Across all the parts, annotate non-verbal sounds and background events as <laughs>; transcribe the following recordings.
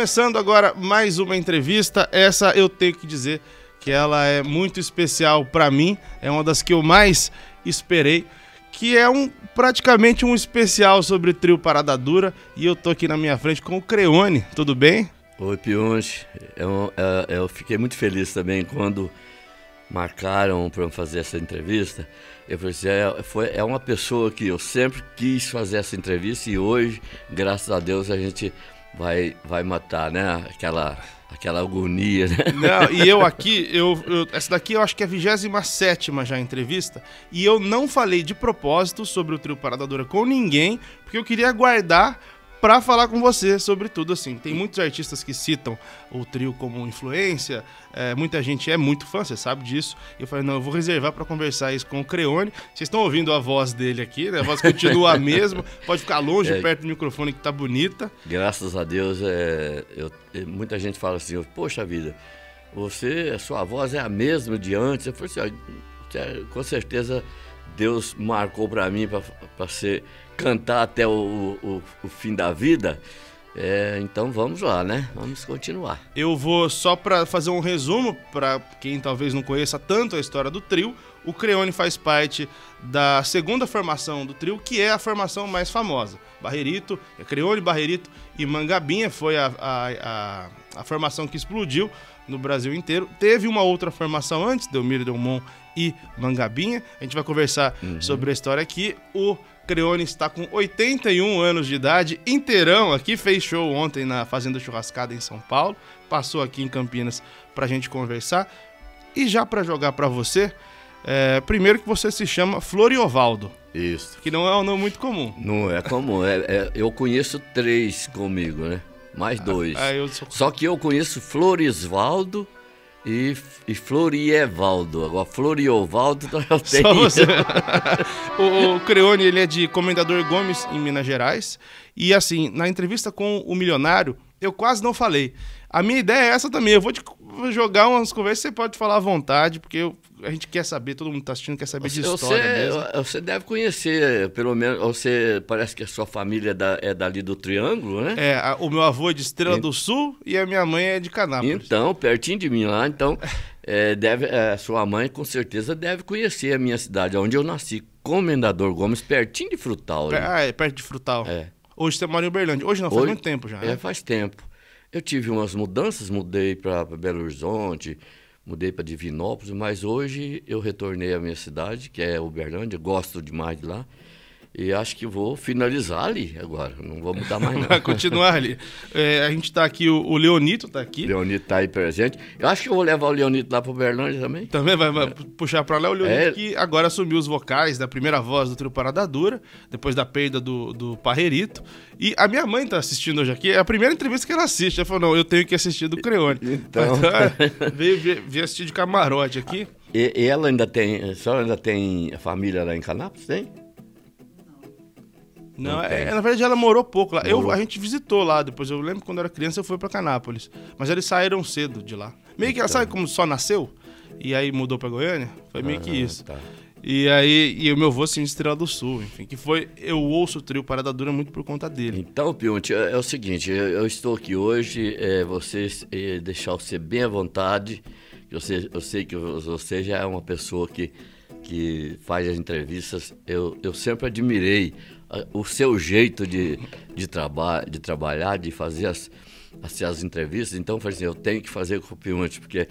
Começando agora mais uma entrevista. Essa eu tenho que dizer que ela é muito especial para mim, é uma das que eu mais esperei, que é um praticamente um especial sobre o trio Parada Dura e eu tô aqui na minha frente com o Creone. Tudo bem? Oi, Pionche. Eu, eu, eu fiquei muito feliz também quando marcaram para fazer essa entrevista. Eu falei assim, é, foi, é uma pessoa que eu sempre quis fazer essa entrevista e hoje, graças a Deus, a gente vai, vai matar, né? Aquela, aquela agonia, né? <laughs> Não, e eu aqui, eu, eu, essa daqui eu acho que é a 27 já entrevista, e eu não falei de propósito sobre o trio Parada Dura com ninguém, porque eu queria guardar para falar com você sobre tudo assim. Tem muitos artistas que citam o trio como influência, é, muita gente é muito fã, você sabe disso. Eu falei, não, eu vou reservar para conversar isso com o Creone. Vocês estão ouvindo a voz dele aqui, né? A voz continua a <laughs> mesma, pode ficar longe, é, perto do microfone que tá bonita. Graças a Deus, é, eu, muita gente fala assim, poxa vida, você, a sua voz é a mesma de antes. Eu falei assim, com certeza Deus marcou para mim para ser cantar até o, o, o fim da vida. É, então vamos lá, né? Vamos continuar. Eu vou só para fazer um resumo para quem talvez não conheça tanto a história do trio. O Creone faz parte da segunda formação do trio, que é a formação mais famosa. Barreirito, é Creone, Barreirito e Mangabinha foi a, a, a, a, formação que explodiu no Brasil inteiro. Teve uma outra formação antes, Delmiro Delmon e Mangabinha. A gente vai conversar uhum. sobre a história aqui. O Creone está com 81 anos de idade, inteirão aqui, fez show ontem na Fazenda Churrascada em São Paulo, passou aqui em Campinas para a gente conversar. E já para jogar para você, é, primeiro que você se chama Floriovaldo. Isso. Que não é um nome muito comum. Não é comum. É, é eu conheço três comigo, né? Mais ah, dois. Ah, sou... Só que eu conheço Florisvaldo e, e Florievaldo. Agora, Floriovaldo eu tenho. Só você. <laughs> o, o Creone, ele é de Comendador Gomes, em Minas Gerais. E assim, na entrevista com o Milionário, eu quase não falei. A minha ideia é essa também. Eu vou te jogar umas conversas, você pode falar à vontade, porque eu, a gente quer saber, todo mundo está assistindo, quer saber você, de história você, mesmo. Você deve conhecer, pelo menos, você parece que a sua família é, da, é dali do Triângulo, né? É, a, o meu avô é de Estrela e... do Sul e a minha mãe é de Canápolis. Então, pertinho de mim lá, então, <laughs> é, deve, é, sua mãe com certeza deve conhecer a minha cidade, onde eu nasci, Comendador Gomes, pertinho de Frutal. Ah, é, perto de Frutal. É. Hoje você mora em Uberlândia. Hoje não, faz Hoje, muito tempo já. É, né? faz tempo. Eu tive umas mudanças, mudei para Belo Horizonte, mudei para Divinópolis, mas hoje eu retornei à minha cidade, que é Uberlândia, gosto demais de lá. E acho que vou finalizar ali agora. Não vou mudar mais <laughs> nada. Vai continuar ali. É, a gente está aqui, o, o Leonito está aqui. Leonito está aí presente. Eu acho que eu vou levar o Leonito lá para Uberlândia também. Também vai, vai é. puxar para lá o Leonito, é. que agora assumiu os vocais da primeira voz do trio Parada Dura, depois da perda do, do Parrerito. E a minha mãe está assistindo hoje aqui. É a primeira entrevista que ela assiste. Ela falou: não, eu tenho que assistir do Creone. <laughs> Então. então veio, veio, veio assistir de camarote aqui. E, ela ainda tem. Só ainda tem família lá em Canápolis, tem? Não, é, na verdade ela morou pouco lá. Morou. Eu, a gente visitou lá depois. Eu lembro quando eu era criança eu fui para Canápolis. Mas eles saíram cedo de lá. Meio que ela sabe como só nasceu? E aí mudou para Goiânia? Foi meio que isso. Tá. E aí, e o meu avô, assim, Estrela do Sul, enfim, que foi, eu ouço o trio Parada Dura muito por conta dele. Então, Pionte, é, é, o seguinte, eu, eu, estou aqui hoje, é, vocês é, deixar você bem à vontade, eu sei, eu sei que você já é uma pessoa que, que faz as entrevistas, eu, eu sempre admirei o seu jeito de, de, traba de trabalhar, de fazer as, as, as entrevistas. Então, eu falei assim, eu tenho que fazer com o Pionte, porque é,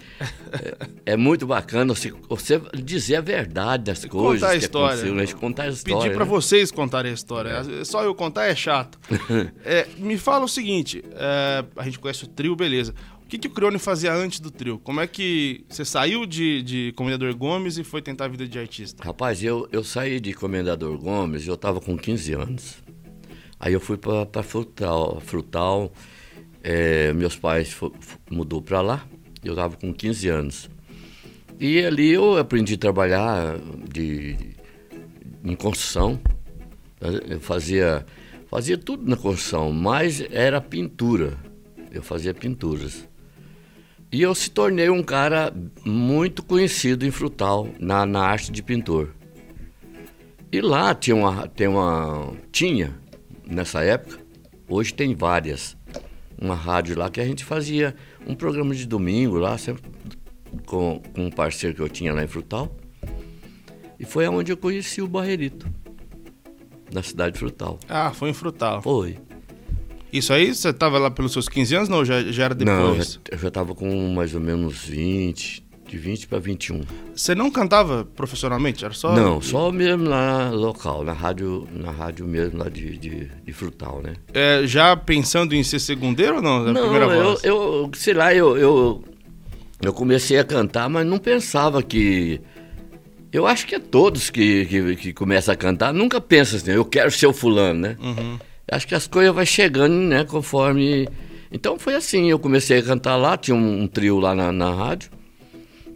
é, muito bacana você, você, dizer a verdade das coisas. Contar a história. Né? Contar a história. Pedir para né? vocês contarem a história. É. Só eu contar é chato. <laughs> é, me fala o seguinte, é, a gente conhece o trio, beleza que, que o Crione fazia antes do trio? Como é que você saiu de, de Comendador Gomes e foi tentar a vida de artista? Rapaz, eu, eu saí de Comendador Gomes, eu estava com 15 anos. Aí eu fui para Frutal. Frutal é, meus pais mudou para lá, eu estava com 15 anos. E ali eu aprendi a trabalhar de, em construção. Eu fazia, fazia tudo na construção, mas era pintura. Eu fazia pinturas. E eu se tornei um cara muito conhecido em Frutal, na, na arte de pintor. E lá tinha uma, tem uma. Tinha, nessa época, hoje tem várias. uma rádio lá que a gente fazia um programa de domingo lá, sempre com, com um parceiro que eu tinha lá em Frutal. E foi onde eu conheci o Barreirito, na cidade de Frutal. Ah, foi em Frutal. Foi. Isso aí, você estava lá pelos seus 15 anos? Não, já, já era depois? Não, eu já, estava com mais ou menos 20, de 20 para 21. Você não cantava profissionalmente? Era só. Não, só mesmo lá local, na rádio, na rádio mesmo lá de, de, de Frutal, né? É, já pensando em ser segundeiro ou não? Na não, primeira eu, voz? eu, sei lá, eu, eu, eu comecei a cantar, mas não pensava que. Eu acho que é todos que, que, que começam a cantar, nunca pensam assim, eu quero ser o fulano, né? Uhum. Acho que as coisas vai chegando, né, conforme. Então foi assim, eu comecei a cantar lá, tinha um, um trio lá na, na rádio.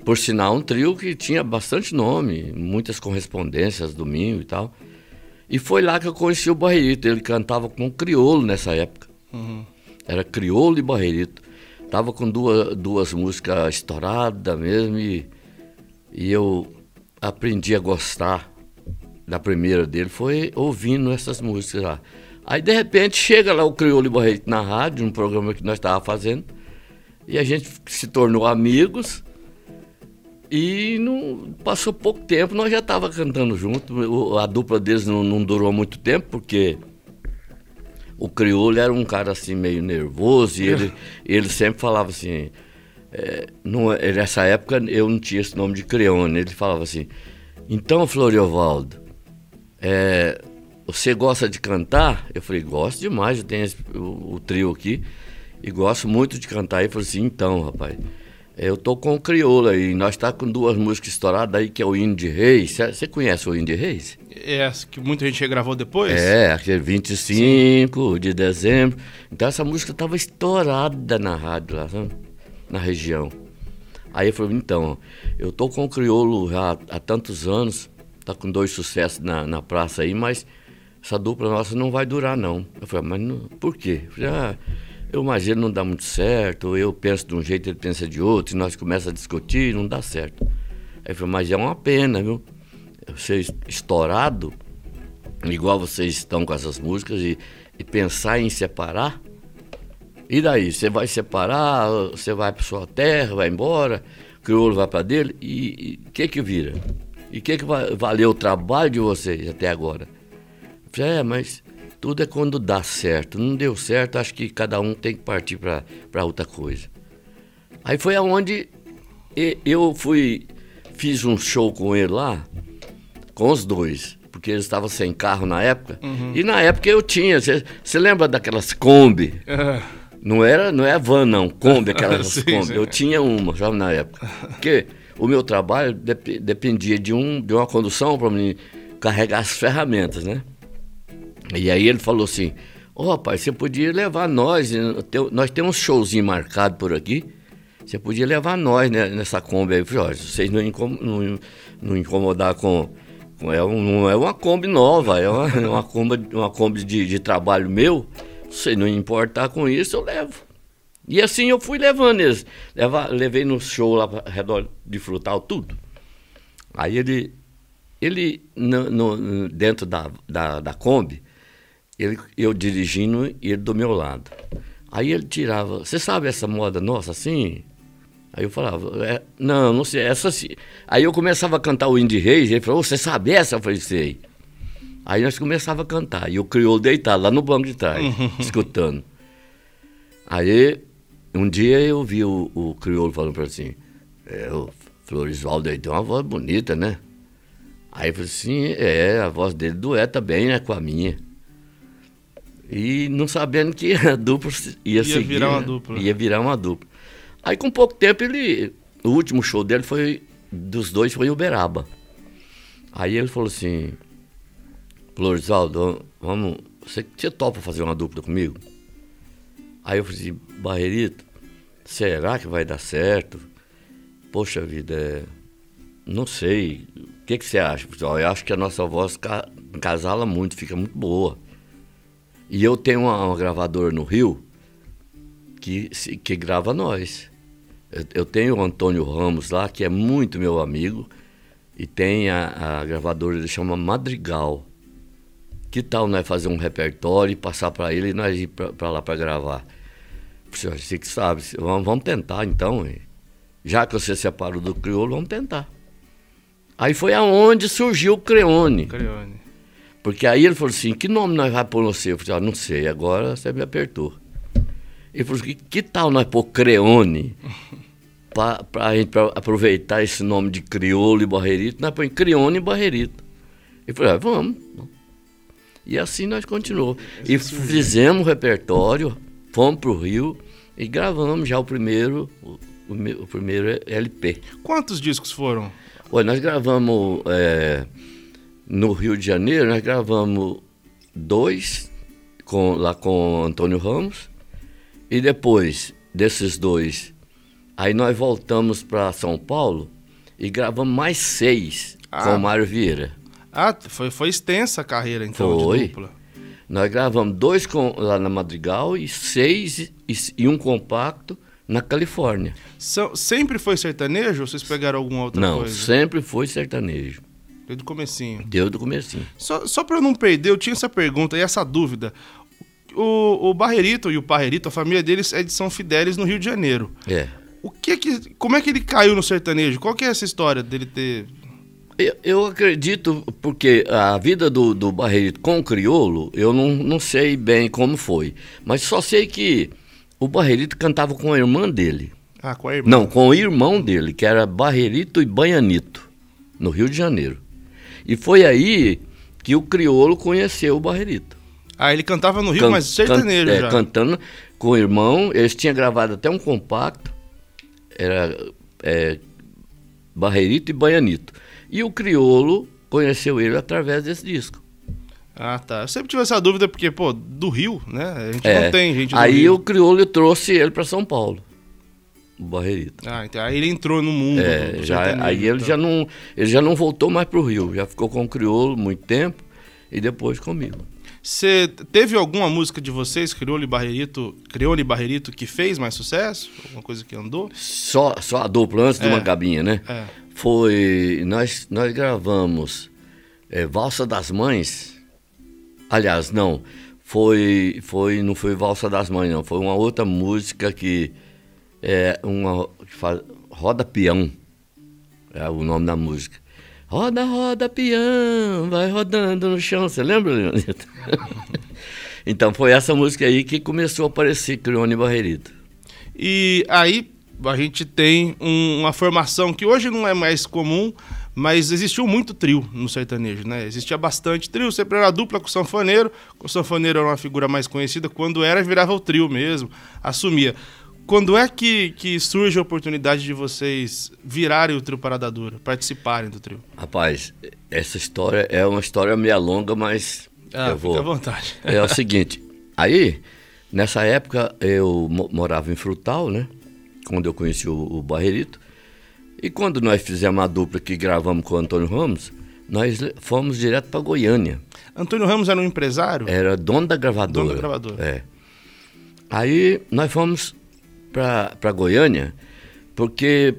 Por sinal, um trio que tinha bastante nome, muitas correspondências, domingo e tal. E foi lá que eu conheci o Barreirito. Ele cantava com crioulo nessa época. Uhum. Era crioulo e Barreirito. Tava com duas, duas músicas estouradas mesmo e, e eu aprendi a gostar da primeira dele, foi ouvindo essas músicas lá. Aí de repente chega lá o Crioulo Barreirito na rádio, um programa que nós estávamos fazendo, e a gente se tornou amigos. E não, passou pouco tempo, nós já estava cantando junto. A dupla deles não, não durou muito tempo, porque o crioulo era um cara assim meio nervoso e ele, <laughs> ele sempre falava assim. é, não, é- nessa época eu não tinha esse nome de Creone. Ele falava assim: Então, Floriovaldo, é, você gosta de cantar? Eu falei: Gosto demais, eu tenho esse- o, o trio aqui e gosto muito de cantar. Ele falou assim: Então, rapaz. Eu tô com o crioulo aí, nós tá com duas músicas estouradas aí, que é o Hino de Reis. Você conhece o Hino de Reis? É que muita gente gravou depois? É, aquele 25 de dezembro. Então essa música estava estourada na rádio lá, sabe? na região. Aí eu falei, então, eu tô com o crioulo já há tantos anos, tá com dois sucessos na, na praça aí, mas essa dupla nossa não vai durar não. Eu falei, mas não, por quê? Eu falei, ah, eu imagino não dá muito certo, eu penso de um jeito, ele pensa de outro, e nós começamos a discutir, não dá certo. Aí eu falei, mas é uma pena, viu? Você estourado, igual vocês estão com essas músicas, e, e pensar em separar. E daí? Você vai separar, você vai para sua terra, vai embora, o crioulo vai para dele, e o que que vira? E o que que valeu o trabalho de vocês até agora? Eu falei, é, mas tudo é quando dá certo. Não deu certo, acho que cada um tem que partir para outra coisa. Aí foi aonde eu fui, fiz um show com ele lá, com os dois, porque eles estavam sem carro na época. E na época eu tinha, você lembra daquelas Kombi? Não era, não é van não, Kombi, aquelas <laughs> Sim, Kombi. sim. Eu tinha uma já na época. Porque o meu trabalho dep- dependia de, um, de uma condução para mim carregar as ferramentas, né? E aí ele falou assim, ô rapaz, você podia levar nós, tem- nós temos um showzinho marcado por aqui, você podia levar nós né, nessa Kombi aí. Eu falei, se vocês não, incom- não, não incomodar com... com- é um- não é uma Kombi nova, é uma, uma Kombi, uma Kombi de, de trabalho meu. Se não importar com isso, eu levo. E assim eu fui levando eles. Leva, levei no show lá ao redor de Frutal, tudo. Aí ele, ele no, no- dentro da, da, da Kombi, ele, eu dirigindo e ele do meu lado. Aí ele tirava, você sabe essa moda nossa assim? Aí eu falava, "É, não, não sei, essa sim. Aí eu começava a cantar o Indie Reis, ele falou, você sabe essa? Eu falei, sei. Aí nós começava a cantar, e o crioulo deitado lá no banco de trás, <laughs> escutando. Aí, um dia eu vi o, o crioulo falando para assim, é, o Florisvaldo aí tem uma voz bonita, né? Aí eu falei assim, é, a voz dele dueta bem, né, com a minha. E não sabendo que a dupla ia, Ia seguir, virar uma né? dupla. Ia virar uma dupla. Aí com pouco tempo ele, o último show dele foi, dos dois foi Uberaba. Aí ele falou assim, Florisvaldo, vamos, você, você topa fazer uma dupla comigo? Aí eu falei assim, Barreirito, será que vai dar certo? Poxa vida, é, não sei. O que, que você acha? Eu falei, "Ó, eu acho que a nossa voz ca- casala muito, fica muito boa. E eu tenho uma, uma gravadora no Rio que, que grava nós. Eu, eu tenho o Antônio Ramos lá, que é muito meu amigo, e tem a, a gravadora, ele chama Madrigal. Que tal nós fazer um repertório e passar para ele e nós ir para lá para gravar? Você que sabe, vamos, vamos tentar então. Já que você separou do crioulo, vamos tentar. Aí foi aonde surgiu o Creone. Creone. Porque aí ele falou assim, que nome nós vamos pôr você? Eu falei, ah, não sei, agora você me apertou. Ele falou assim, que tal nós pôr Creone? para a gente pra aproveitar esse nome de crioulo e barreirito, nós põe Creone e barreirito. Ele falou, ah, vamos. E assim nós continuamos. E fizemos o repertório, fomos para o Rio e gravamos já o primeiro, o, o, o primeiro LP. Quantos discos foram? Olha, nós gravamos é, no Rio de Janeiro, nós gravamos dois com, lá com Antônio Ramos e depois desses dois, aí nós voltamos para São Paulo e gravamos mais seis ah. com o Mário Vieira. Ah, foi, foi extensa a carreira então foi. de dupla. Nós gravamos dois com, lá na Madrigal e seis e, e um compacto na Califórnia. So, sempre foi sertanejo ou vocês pegaram alguma outra não, coisa? Não, sempre foi sertanejo. Desde o comecinho. Desde o comecinho. Só, só para eu não perder, eu tinha essa pergunta e essa dúvida. O, o Barrerito e o Parrerito, a família deles é de São Fidélis, no Rio de Janeiro. É. O que que, como é que ele caiu no sertanejo? Qual que é essa história dele ter... Eu, eu acredito, porque a vida do, do Barrerito com o crioulo, eu não, não sei bem como foi. Mas só sei que o Barrerito cantava com a irmã dele. Ah, com a irmã? Não, com o irmão dele, que era Barrerito e Banhanito, no Rio de Janeiro. E foi aí que o crioulo conheceu o Barrerito. Ah, ele cantava no Rio, can, mas sertanejo can, já. É, cantando com o irmão. Eles tinham gravado até um compacto. Era é, Barrerito e Baianito. E o crioulo conheceu ele através desse disco. Ah, tá. Eu sempre tive essa dúvida porque, pô, do Rio, né? A gente é. não tem gente do Aí Rio. o crioulo trouxe ele para São Paulo. O Barrerito. Ah, então aí ele entrou no mundo. É, já, aí ele então. já não, ele já não voltou mais pro Rio, já ficou com o crioulo muito tempo e depois comigo. Você teve alguma música de vocês, Crioulo e Barrerito, Crioulo e Barrerito, que fez mais sucesso? Alguma coisa que andou? Só, só a dupla antes é. de uma cabinha, né? É. Foi. Nós, nós gravamos é, Valsa das Mães. Aliás, não. Foi, foi. Não foi Valsa das Mães, não. Foi uma outra música que. É uma. Roda Peão. É o nome da música. Roda, roda, peão, vai rodando no chão. Você lembra, Leonito? <laughs> então foi essa música aí que começou a aparecer Crione Barreirito. E aí a gente tem um, uma formação que hoje não é mais comum, mas existiu muito trio no sertanejo, né? Existia bastante trio, sempre era dupla com o sanfoneiro, o sanfoneiro era uma figura mais conhecida, quando era virava o trio mesmo, assumia. Quando é que, que surge a oportunidade de vocês virarem o trio Parada Dura, participarem do trio? Rapaz, essa história é uma história meio longa, mas ah, eu vou. Fica à vontade. É o seguinte, aí, nessa época, eu morava em Frutal, né? Quando eu conheci o, o Barreirito. E quando nós fizemos a dupla que gravamos com o Antônio Ramos, nós fomos direto para Goiânia. Antônio Ramos era um empresário? Era dono da gravadora. Dono da gravadora. É. Aí nós fomos para Goiânia, porque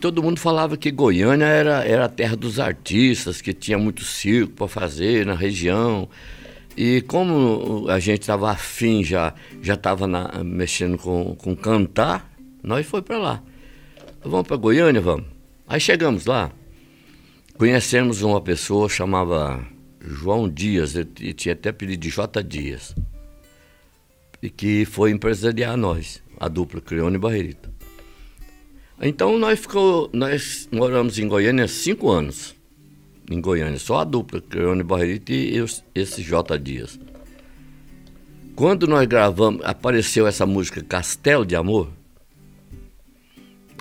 todo mundo falava que Goiânia era, era a terra dos artistas, que tinha muito circo para fazer na região. E como a gente estava afim, já já estava mexendo com, com cantar, nós foi para lá. Vamos para Goiânia, vamos. Aí chegamos lá, conhecemos uma pessoa chamava João Dias, ele tinha até apelido de J Dias, e que foi empresariar nós a dupla Creone e Barreirita. Então nós, ficou, nós moramos em Goiânia cinco anos. Em Goiânia, só a dupla Creone Barreirita e esse J. Dias. Quando nós gravamos, apareceu essa música Castelo de Amor.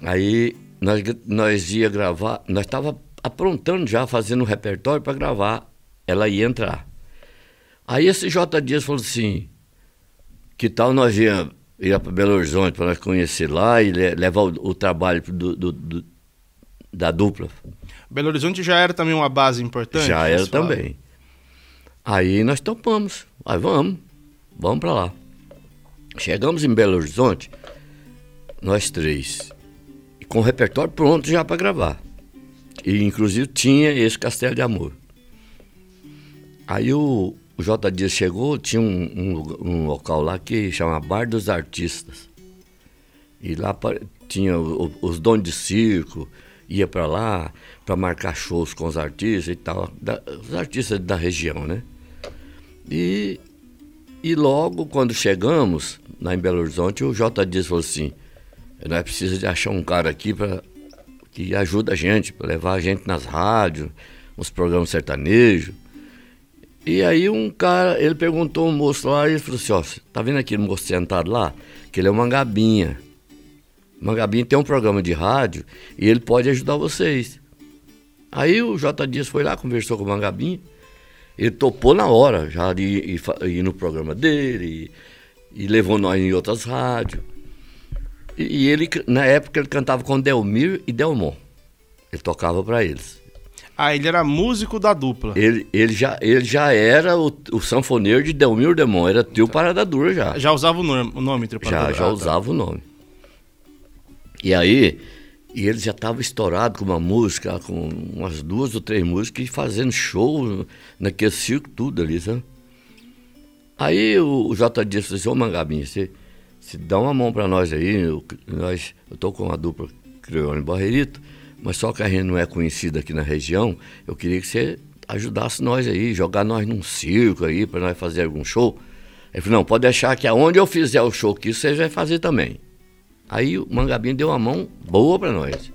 Aí nós, nós ia gravar, nós estava aprontando já, fazendo um repertório para gravar. Ela ia entrar. Aí esse J. Dias falou assim: que tal nós ia ia para Belo Horizonte para nós conhecer lá e levar o, o trabalho do, do, do, da dupla. Belo Horizonte já era também uma base importante? Já era também. Aí nós topamos. Aí vamos, vamos para lá. Chegamos em Belo Horizonte, nós três, com o repertório pronto já para gravar. E inclusive tinha esse Castelo de Amor. Aí o, o J. Dias chegou, tinha um, um, um, local lá que chama Bar dos Artistas. E lá tinha os donos de circo, ia para lá para marcar shows com os artistas e tal, da, os artistas da região, né? E, e logo quando chegamos lá em Belo Horizonte, o J. Dias falou assim, nós precisamos de achar um cara aqui para que ajuda a gente, para levar a gente nas rádios, nos programas sertanejos. E aí um cara, ele perguntou um moço lá e ele falou assim, ó, tá vendo aquele moço sentado lá? Que ele é uma gabinha. Mangabinha tem um programa de rádio e ele pode ajudar vocês. Aí o J. Dias foi lá, conversou com o Mangabinha. Ele topou na hora, já de ir no programa dele, e, e, levou nós em outras rádios. E, e, ele, na época, ele cantava com Delmir e Delmon. Ele tocava para eles. Ah, ele era músico da dupla. Ele, ele, já, ele já era o, o sanfoneiro de Delmir Demon, era trio Parada Dura já. Já usava o nome, o nome trio Parada Já, já ah, tá. usava tá. o nome. E aí, e ele já estava estourado com uma música, com umas duas ou três músicas, e fazendo show naquele circo tudo ali, sabe? Aí o, o J. Dias falou assim, ô Mangabinha, você, você dá uma mão para nós aí, eu, nós, eu tô com uma dupla Crioulo Barreirito, mas só que a gente não é conhecido aqui na região, eu queria que você ajudasse nós aí, jogar nós num circo aí, para nós fazer algum show. Ele falou, não, pode deixar que aonde eu fizer o show que você vai fazer também. Aí o Mangabinho deu uma mão boa para nós.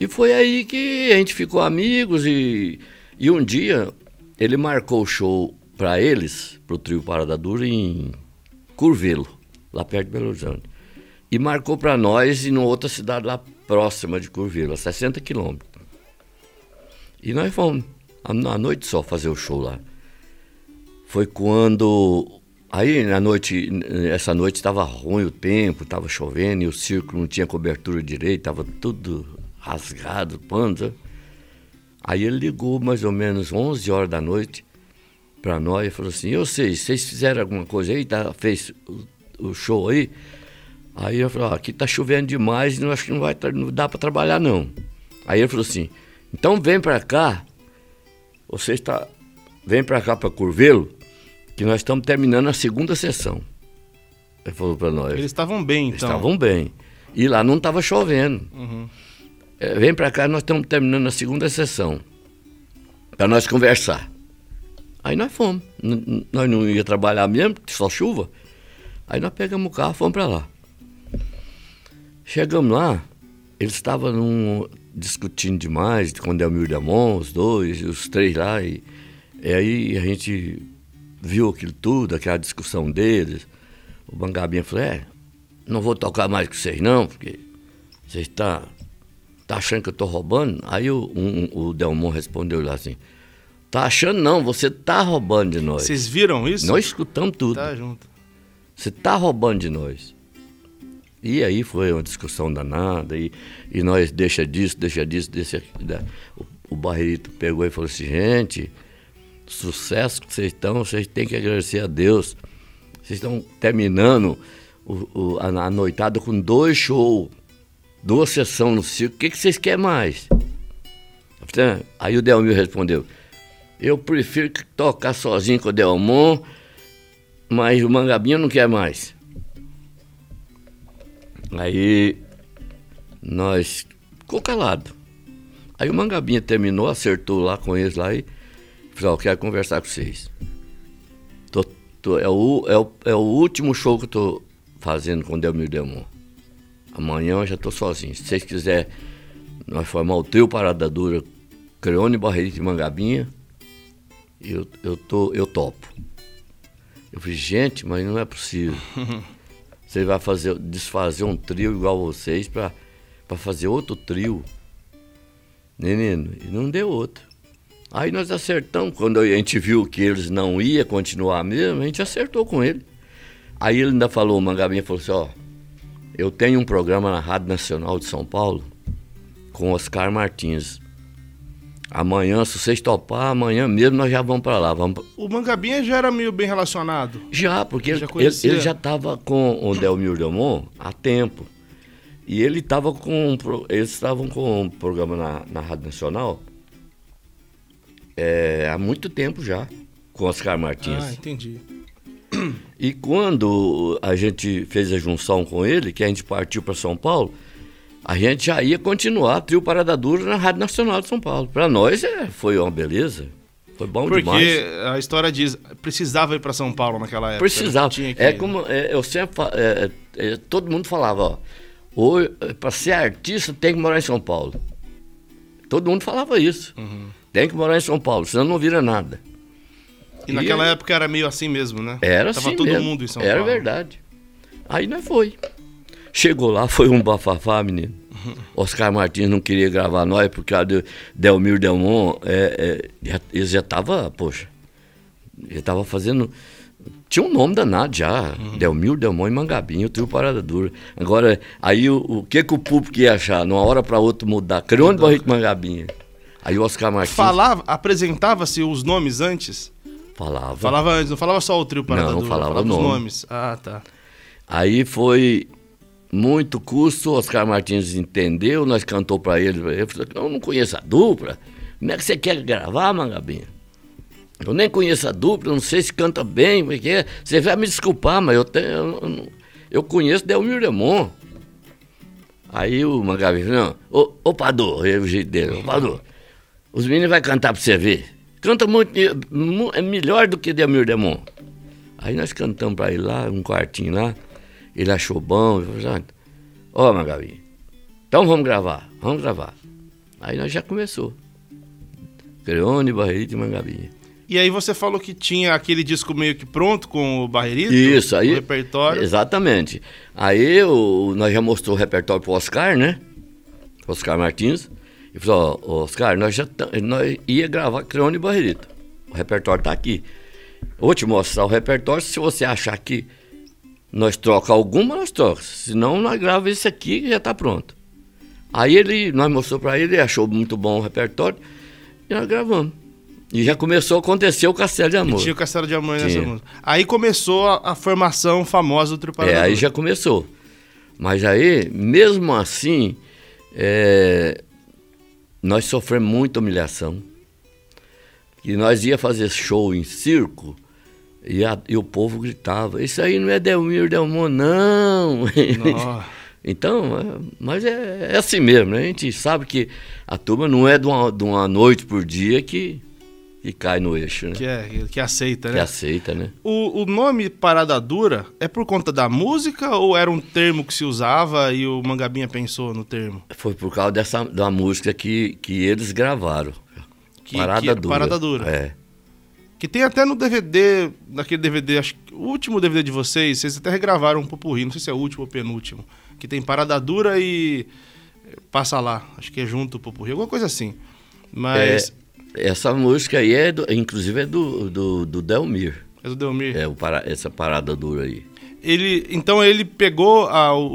E foi aí que a gente ficou amigos e, e um dia ele marcou o show para eles, pro trio Parada Dura, em Curvelo, lá perto de Belo Horizonte. E marcou para nós em outra cidade lá próxima de Curvelo, a 60 quilômetros. E nós fomos, à noite só, fazer o show lá. Foi quando Aí na noite, essa noite estava ruim o tempo, estava chovendo e o circo não tinha cobertura direito, estava tudo rasgado, pano. Aí ele ligou mais ou menos 11 horas da noite para nós e falou assim: Eu sei, vocês fizeram alguma coisa aí, tá, fez o, o show aí? Aí eu falei: ah, Aqui tá chovendo demais e acho que não vai não dá para trabalhar não. Aí ele falou assim: Então vem para cá, você está, vem para cá para Curvelo que nós estamos terminando a segunda sessão. Ele falou para nós. Eles estavam bem, então. estavam bem. E lá não estava chovendo. Uhum. É, vem para cá, nós estamos terminando a segunda sessão. Para nós conversar. Aí nós fomos. N nós não ia trabalhar mesmo, só chuva. Aí nós pegamos o carro e fomos para lá. Chegamos lá, eles estavam num, discutindo demais com o Delmir Damon, os dois, os três lá. E, e aí a gente viu aquilo tudo, aquela discussão deles. O Bangabinha falou, é, não vou tocar mais com vocês não, porque vocês estão tá, tá achando que eu estou roubando? Aí o, um, o Delmon respondeu lá assim, tá achando não, você tá roubando de nós. Vocês viram isso? Nós escutamos tudo. Tá junto. Você tá roubando de nós. E aí foi uma discussão danada, e, e nós deixa disso, deixa disso, deixa... O, o Barreto pegou e falou assim, gente, sucesso que vocês estão, vocês têm que agradecer a Deus. Vocês estão terminando o, o, a, a, noitada com dois shows, duas sessões no circo. O que, que vocês querem mais? Aí o Delmir respondeu: Eu prefiro tocar sozinho com o Delmon, mas o Mangabinha não quer mais. Aí nós ficou calado. Aí o Mangabinha terminou, acertou lá com eles lá e Falei, ó, quero conversar com vocês. Tô, tô, é, o, é, o, é o último show que eu tô fazendo com o Delmir Demon. Amanhã eu já tô sozinho. Se vocês quiserem nós formar o trio Parada Dura, Creone, Barreirita e Mangabinha, eu, eu, tô, eu topo. Eu falei, gente, mas não é possível. <laughs> Você vai fazer, desfazer um trio igual vocês para fazer outro trio. Menino, e não deu outro. Aí nós acertamos, quando a gente viu que eles não iam continuar mesmo, a gente acertou com ele. Aí ele ainda falou, o Mangabinha falou assim, ó, eu tenho um programa na Rádio Nacional de São Paulo com Oscar Martins. Amanhã, se vocês topar, amanhã mesmo nós já vamos para lá. Vamos... O Mangabinha já era meio bem relacionado? Já, porque ele, ele, já estava com o Delmir Delmon há tempo. E ele estava com. Eles estavam com um programa na, na Rádio Nacional é, há muito tempo já. com Oscar Martins. Ah, entendi. E quando a gente fez a junção com ele, que a gente partiu para São Paulo, a gente já ia continuar trio Parada Dura na Rádio Nacional de São Paulo. Para nós é, foi uma beleza. Foi bom Porque demais. a história diz, precisava ir para São Paulo naquela época. Precisava. Que É como é, eu sempre fa- é, é, todo mundo falava, ó, para ser artista tem que morar em São Paulo. Todo mundo falava isso. Uhum. Tem que morar em São Paulo, senão não vira nada. E naquela época era meio assim mesmo, né? Era Tava assim todo mesmo. mundo em São Era Paulo. verdade. Aí nós foi. Chegou lá, foi um bafafá, menino. Oscar Martins não queria gravar nós por causa do Delmir Delmon. É, é, já- ele já tava, poxa, ele tava fazendo. Tinha um nome danado já. Delmir Delmon e Mangabinho, o trio Parada Dura. Agora, aí o, o que, que o público ia achar? Numa hora para outra mudar. Crione Barreto Mangabinha. Aí o Oscar Martins Falava, apresentava-se os nomes antes? falava. Falava antes, não falava só o trio Parada Não, Dura, falava os nome. nomes. Ah, tá. Aí foi muito custo, Oscar Martins entendeu, nós cantou para ele, ele falou, eu não conheço a dupla, como é que você quer gravar, Mangabinha? Eu nem conheço a dupla, não sei se canta bem, como é é. Você vai me desculpar, mas eu tenho. Eu, eu conheço Delmir Demon. Aí o Mangabinha falou, não, ô, Padu, o jeito dele, ô Padu, os meninos vão cantar pra você ver. Canta muito, mu- é melhor do que Delmir Demon. Aí nós cantamos pra ele lá, um quartinho lá. Ele achou bom. Ele falou, "Ah, ó, Magabi, então vamos gravar, vamos gravar. Aí nós já começou. Creone, Barreto e Mangabinha. E aí você falou que tinha aquele disco meio que pronto com o Barrerito? Isso, aí. O repertório. Exatamente. Aí o, nós já mostrou o repertório pro Oscar, né? Oscar Martins. E falou, ó, Oscar, nós já nós ia gravar Creone e Barreto. O repertório tá aqui. Eu vou te mostrar o repertório, se você achar que nós troca alguma, nós troca. Senão nós gravamos esse aqui e já tá pronto. Aí ele, nós mostrou para ele, achou muito bom o repertório e nós gravamos. E já começou a acontecer o Castelo de E Amor. tinha o Castelo de Amor nessa música. Aí começou a, a formação famosa do trio É, aí já começou. Mas aí, mesmo assim, é, nós sofremos muita humilhação. E nós ia fazer show em circo e, a- e o povo gritava, isso aí não é Delmir Delmon, não. <laughs> Então, é, mas é, é assim mesmo, né? A gente sabe que a turma não é de uma, de uma noite por dia que, que cai no eixo, né? Que, é, que aceita, Que né? aceita, né? O, o nome Parada Dura é por conta da música ou era um termo que se usava e o Mangabinha pensou no termo? Foi por causa dessa da música que, que eles gravaram. Que- Parada que- Dura. Parada Dura. É. Que tem até no DVD, naquele DVD, acho que o último DVD de vocês, vocês até regravaram um popurrí, não sei se é o último ou penúltimo, que tem Parada Dura e eh, Passa Lá, acho que é junto o popurrí, alguma coisa assim. Mas É, essa música aí é, do- inclusive, é do, do, do Delmir. é do Delmir. É o para, essa parada dura aí. Ele, então ele pegou a- o,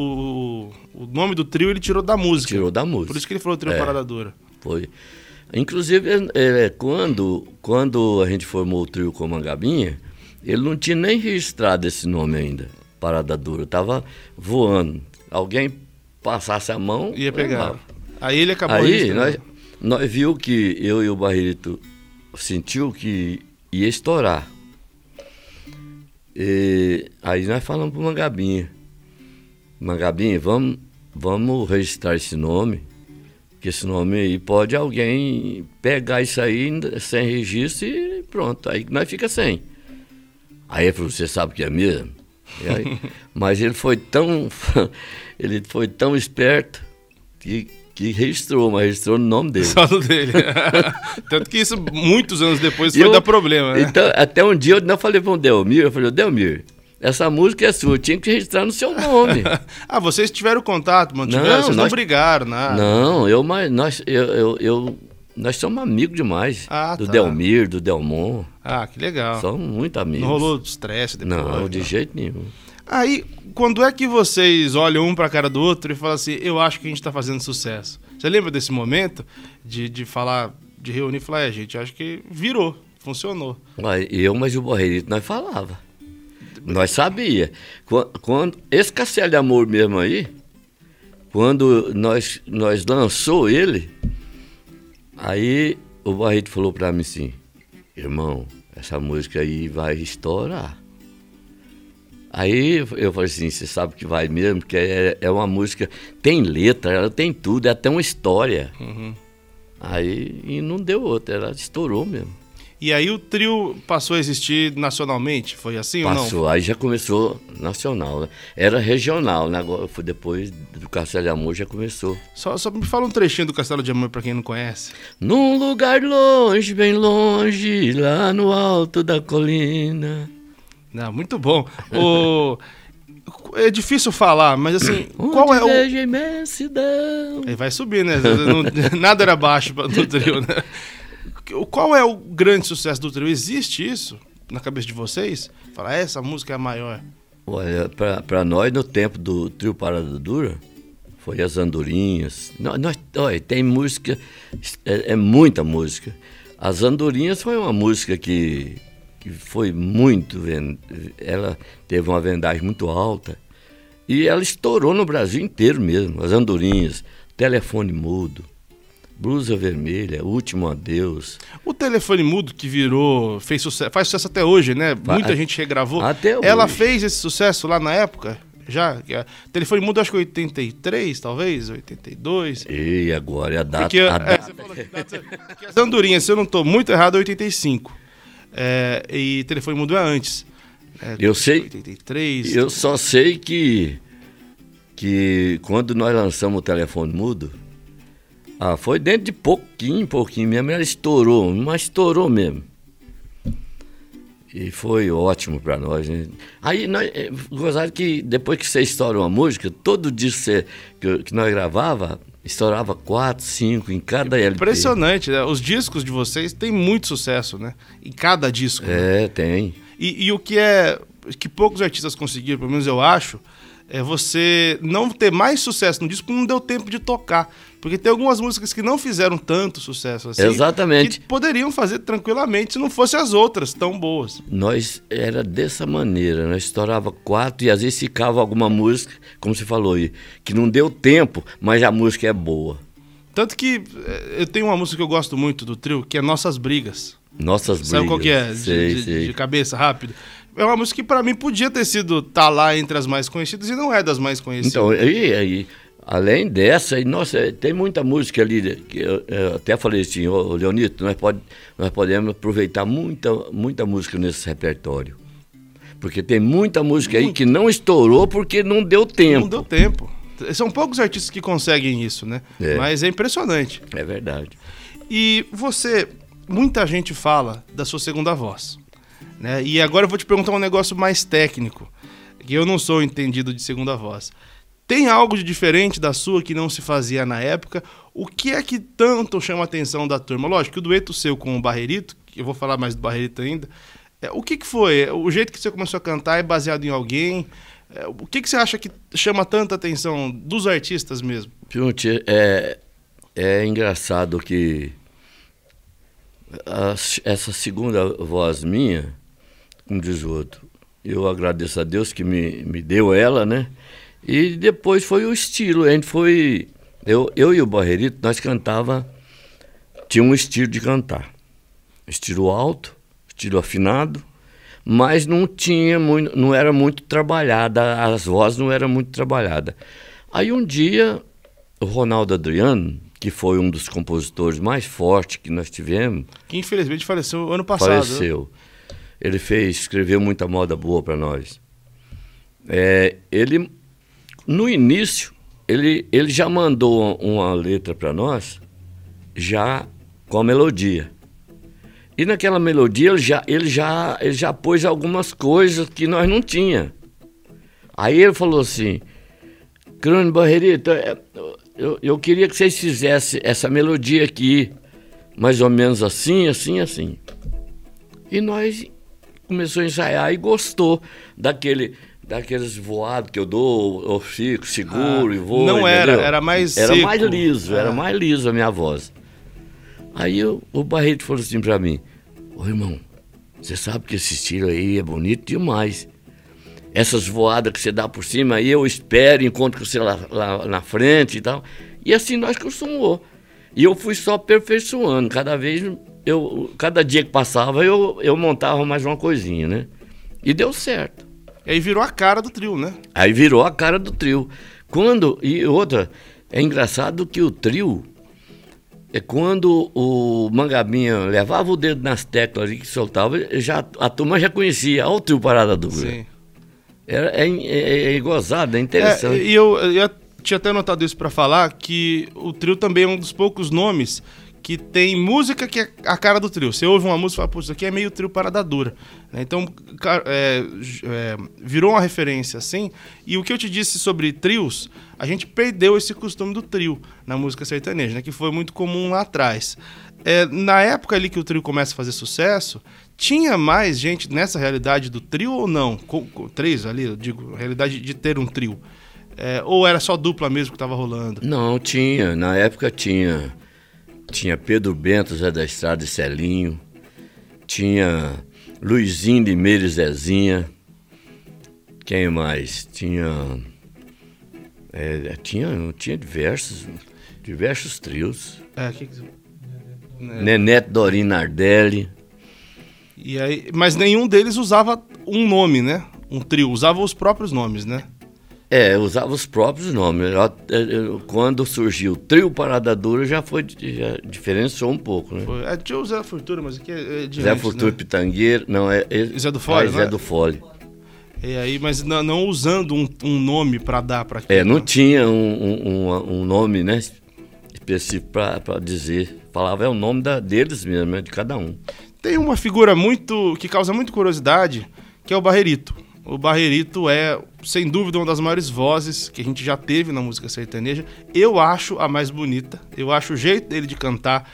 o- o nome do trio, ele tirou da música. Tirou da música. Por isso que ele falou trio É. Parada Dura. Foi. Inclusive, é, é, quando, quando a gente formou o trio com Mangabinha, ele não tinha nem registrado esse nome ainda, Parada Dura. Tava voando. Alguém passasse a mão. Ia pegar. Aí ele acabou Aí nós, nós viu que eu e o Barrito sentiu que ia estourar. E aí nós falamos pro Mangabinha. Mangabinha, vamos, vamos registrar esse nome, que esse nome aí pode alguém pegar isso aí sem registro e pronto, aí nós fica sem. Aí ele falou, você sabe que é mesmo? Aí- <laughs> mas ele foi tão <laughs> ele foi tão esperto que, que registrou, mas registrou no nome dele. Só do dele. <laughs> Tanto que isso, muitos anos depois, foi Eu- dar problema, né? Então, até um dia eu não falei para o Delmir, eu falei, Delmir, essa música é sua, tinha que registrar no seu nome. <laughs> ah, vocês tiveram contato, mantiveram, Não, vocês não nós- brigaram, nada. Não, eu, mas nós, eu, eu, eu- nós somos amigos demais. Ah, do tá. Delmir, do Delmon. Ah, que legal. Somos muito amigos. Não rolou estresse depois? Não, de jeito nenhum. Aí, quando é que vocês olham um pra cara do outro e falam assim, eu acho que a gente tá fazendo sucesso? Você lembra desse momento de, de falar, de reunir e falar, é, gente, acho que virou, funcionou. Mas Eu, mas o Borrerito, nós falava. Nós sabia. Quando, quando- esse Castelo de Amor mesmo aí, quando nós, nós lançou ele, aí o Barreto falou pra mim assim, irmão, essa música aí vai estourar. Aí eu falei assim, você sabe que vai mesmo, porque é, é uma música, tem letra, ela tem tudo, é até uma história. Uhum. Aí e não deu outra, ela estourou mesmo. E aí o trio passou a existir nacionalmente? Foi assim Passou, ou não? aí já começou nacional, né? Era regional, né? Agora, foi depois do Castelo de Amor já começou. Só, só me fala um trechinho do Castelo de Amor pra quem não conhece. Num lugar longe, bem longe, lá no alto da colina. Não, muito bom. O... É difícil falar, mas assim, <clears throat> Onde qual é o. imensidão. Aí vai subir, né? <laughs> Nada era baixo do trio, né? Qual é o grande sucesso do trio? Existe isso na cabeça de vocês? Falar, essa música é a maior. Olha, pra nós, no tempo do trio Parada Dura, foi as andorinhas. Nós, nós- olha, tem música, é, é muita música. As andorinhas foi uma música que, que foi muito. Ela teve uma vendagem muito alta. E ela estourou no Brasil inteiro mesmo. As andorinhas, telefone mudo, blusa vermelha, último adeus. O telefone mudo que virou, fez sucesso, faz sucesso até hoje, né? Muita gente regravou. até Ela hoje. fez esse sucesso lá na época? Já? É- Telefone mudo, acho que 83, talvez, 82. E agora é a data. Porque, a é, data- você falou que data- porque as andorinhas, se eu não tô muito errado, é 85. É, e telefone mudo é antes. É, Eu sei- 83. Eu só sei que, que quando nós lançamos o telefone mudo, ah, foi dentro de pouquinho, pouquinho mesmo, ela estourou, mas estourou mesmo. E foi ótimo para nós. Né? Aí nós, eh, gozaram que depois que você estoura uma música, todo disco que, você- que, que nós gravava, estourava quatro, cinco em cada LP. Impressionante, né? Os discos de vocês têm muito sucesso, né? Em cada disco. né? É, tem. E, e o que é que poucos artistas conseguiram, pelo menos eu acho, é você não ter mais sucesso no disco porque não deu tempo de tocar. Porque tem algumas músicas que não fizeram tanto sucesso assim. Exatamente. Que poderiam fazer tranquilamente se não fossem as outras tão boas. Nós era dessa maneira, nós estourava quatro e às vezes ficava alguma música, como você falou aí, que não deu tempo, mas a música é boa. Tanto que eh, eu tenho uma música que eu gosto muito do trio, que é Nossas Brigas. Nossas brigas. Sabe qual que é? De, Sei, de- sei. de cabeça, rápido. É uma música que pra mim podia ter sido tá lá entre as mais conhecidas e não é das mais conhecidas. Então, aí, aí, além dessa, aí, nossa, tem muita música ali, que eu, eu até falei assim, ô Leonito, nós, pode, nós podemos aproveitar muita, muita música nesse repertório. Porque tem muita música aí que não estourou porque não deu tempo. Não deu tempo. São poucos artistas que conseguem isso, né? É. Mas é impressionante. É verdade. E você, muita gente fala da sua segunda voz. Né? E agora eu vou te perguntar um negócio mais técnico, que eu não sou entendido de segunda voz. Tem algo de diferente da sua que não se fazia na época? O que é que tanto chama a atenção da turma? Lógico que o dueto seu com o Barrerito, que eu vou falar mais do Barrerito ainda, é, o que, que foi? O jeito que você começou a cantar é baseado em alguém? É, o que, que você acha que chama tanta atenção dos artistas mesmo? Junte, é, é engraçado que a- essa segunda voz minha, como diz o outro, eu agradeço a Deus que me, me deu ela, né? E depois foi o estilo, a gente foi... Eu, eu e o Barrerito, nós cantava, tinha um estilo de cantar. Estilo alto, estilo afinado, mas não tinha muito, não era muito trabalhada, as vozes não eram muito trabalhadas. Aí um dia, o Ronaldo Adriano, que foi um dos compositores mais fortes que nós tivemos, Que infelizmente faleceu ano passado. né? faleceu. Ele fez, escreveu muita moda boa para nós. É, ele, no início, ele, ele já mandou uma letra para nós, já com a melodia. E naquela melodia ele já, ele já, ele já pôs algumas coisas que nós não tinha. Aí ele falou assim, Crânio Barrerito, é, eu, eu queria que vocês fizessem essa melodia aqui, mais ou menos assim, assim, assim. E nós começou a ensaiar e gostou daquele daqueles voados que eu dou, eu fico seguro Ah, e vou. não era, entendeu? era mais Era seco. mais liso, era Ah. mais liso a minha voz. Aí eu- o Barreto falou assim pra mim, ô irmão, você sabe que esse estilo aí é bonito demais. Essas voadas que você dá por cima, aí eu espero, encontro você lá, lá na frente e tal. E assim nós costumou. E eu fui só aperfeiçoando, cada vez eu, cada dia que passava, eu, eu montava mais uma coisinha, né? E deu certo. E aí virou a cara do trio, né? Aí virou a cara do trio. Quando. E outra, é engraçado que o trio. É quando o Mangabinha levava o dedo nas teclas e soltava, já, a turma já conhecia. Olha o trio Parada Dura. Sim. É, é, é, gozado, é interessante. É, e eu, eu tinha até notado isso para falar, que o trio também é um dos poucos nomes que tem música que é a cara do trio. Você ouve uma música e fala, pô, isso aqui é meio trio parada dura. Né? Então, é, é, virou uma referência assim. E o que eu te disse sobre trios, a gente perdeu esse costume do trio na música sertaneja, né? que foi muito comum lá atrás. É, na época ali que o trio começa a fazer sucesso, tinha mais gente nessa realidade do trio ou não? Com, com, três ali, eu digo, realidade de ter um trio. É, ou era só dupla mesmo que estava rolando? Não, tinha. Na época tinha tinha Pedro Bento, Zé da Estrada e Celinho. Tinha Luizinho de Meire Zezinha. Quem mais? Tinha. É, tinha, tinha diversos, diversos trios. É, que... Nenete Dorim Nardelli. E aí, mas nenhum deles usava um nome, né? Um trio, usava os próprios nomes, né? É, usava os próprios nomes. Quando surgiu o trio Parada Dura, já foi já diferenciou um pouco, né? Foi. É, tinha o Zé Fortuna, mas aqui é, é de Zé Fortuna né? Pitangueiro, não, é... é Zé do Fole, ah, Zé do Fole. E aí, mas não, não usando um, um nome para dar para É, não né? tinha um, um, um, nome, né, específico para dizer. Falava é o nome da, deles mesmo, né, de cada um. Tem uma figura muito que causa muita curiosidade, que é o Barrerito. O Barrerito é, sem dúvida, uma das maiores vozes que a gente já teve na música sertaneja. Eu acho a mais bonita. Eu acho o jeito dele de cantar.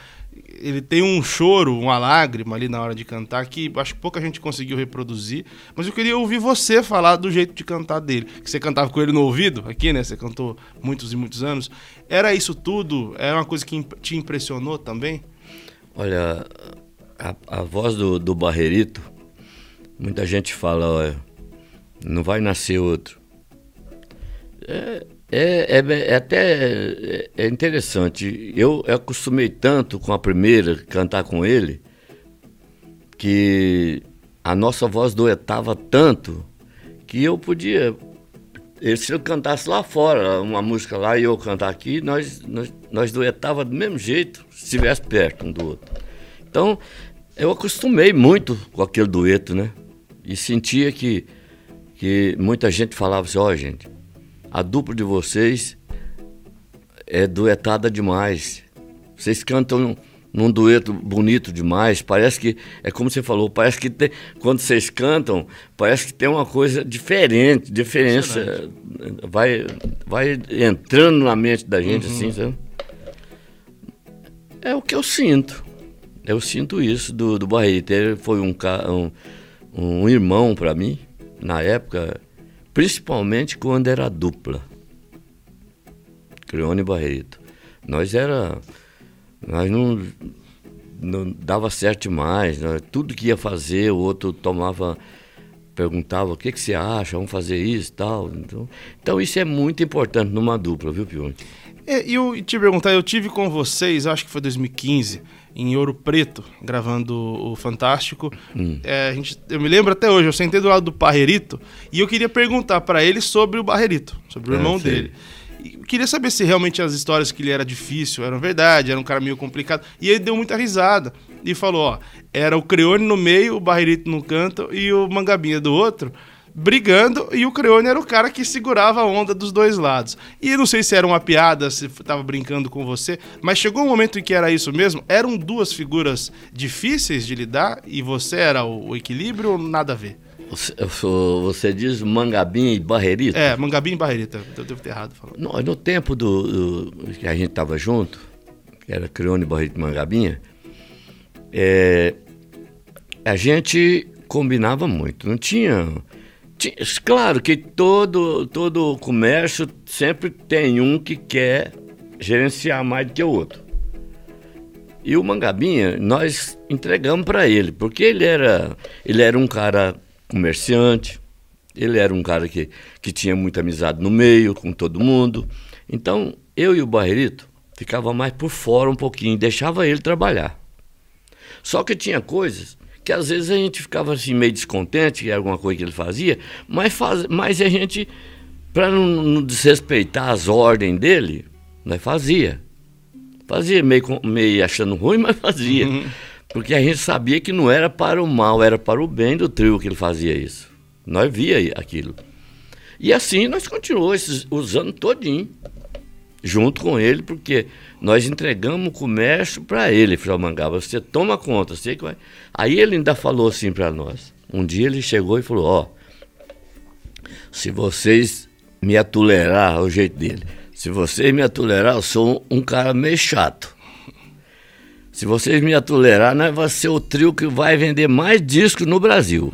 Ele tem um choro, uma lágrima ali na hora de cantar que acho que pouca gente conseguiu reproduzir. Mas eu queria ouvir você falar do jeito de cantar dele. Que você cantava com ele no ouvido, aqui, né? Você cantou muitos e muitos anos. Era isso tudo? É uma coisa que te impressionou também? Olha, a, a voz do, do Barrerito, muita gente fala, olha não vai nascer outro. É, é, é, é até é interessante. Eu, acostumei tanto com a primeira, cantar com ele, que a nossa voz duetava tanto que eu podia. Se eu cantasse lá fora, uma música lá e eu cantar aqui, nós, nós, nós duetava do mesmo jeito, se estivesse perto um do outro. Então, eu acostumei muito com aquele dueto, né? E sentia que que muita gente falava assim, ó oh, gente, a dupla de vocês é duetada demais. Vocês cantam num, dueto bonito demais. Parece que, é como você falou, parece que tem, quando vocês cantam, parece que tem uma coisa diferente, diferença. Vai, vai entrando na mente da gente, uhum. assim, sabe? É o que eu sinto. Eu sinto isso do, do Barreto. Ele foi um, um, um irmão para mim na época, principalmente quando era dupla. Creone e Barreto. Nós era. Nós não, não dava certo mais. Né? Tudo que ia fazer, o outro tomava. Perguntava o que, que você acha, vamos fazer isso e tal. Então, então isso é muito importante numa dupla, viu, Pione? É, e eu te perguntar, eu tive com vocês, acho que foi 2015, em Ouro Preto, gravando o Fantástico. Hum. É, a gente, eu me lembro até hoje, eu sentei do lado do Barrerito e eu queria perguntar para ele sobre o Barrerito, sobre o é, irmão dele. E queria saber se realmente as histórias que ele era difícil eram verdade, era um cara meio complicado. E ele deu muita risada e falou: ó, era o Creone no meio, o Barrerito no canto e o Mangabinha do outro brigando e o Creone era o cara que segurava a onda dos dois lados. E não sei se era uma piada, se estava brincando com você, mas chegou um momento em que era isso mesmo. Eram duas figuras difíceis de lidar e você era o, equilíbrio ou nada a ver? Você, você diz Mangabim e Barrerita? É, Mangabim e Barrerita. Eu devo ter errado falando. No, no tempo do, do, que a gente estava junto, que era Creone, Barrerita e Mangabinha, é, a gente combinava muito. Não tinha Claro que todo, todo comércio sempre tem um que quer gerenciar mais do que o outro. E o Mangabinha, nós entregamos para ele, porque ele era, ele era um cara comerciante, ele era um cara que, que tinha muita amizade no meio, com todo mundo. Então, eu e o Barrerito ficava mais por fora um pouquinho, deixava ele trabalhar. Só que tinha coisas que às vezes a gente ficava assim meio descontente, que era alguma coisa que ele fazia, mas, faz, mas a gente, para não, não, desrespeitar as ordens dele, nós fazia. Fazia meio, meio achando ruim, <laughs> mas fazia. Uhum. Porque a gente sabia que não era para o mal, era para o bem do trio que ele fazia isso. Nós via aquilo. E assim nós continuamos os anos todinho junto com ele, porque nós entregamos o comércio para ele, Frau Mangaba. Você toma conta, sei que vai. Aí ele ainda falou assim para nós. Um dia ele chegou e falou: Ó, oh, se vocês me atolerar, o jeito dele, se vocês me atolerar, eu sou um, cara meio chato. Se vocês me atolerar, nós vai ser o trio que vai vender mais discos no Brasil.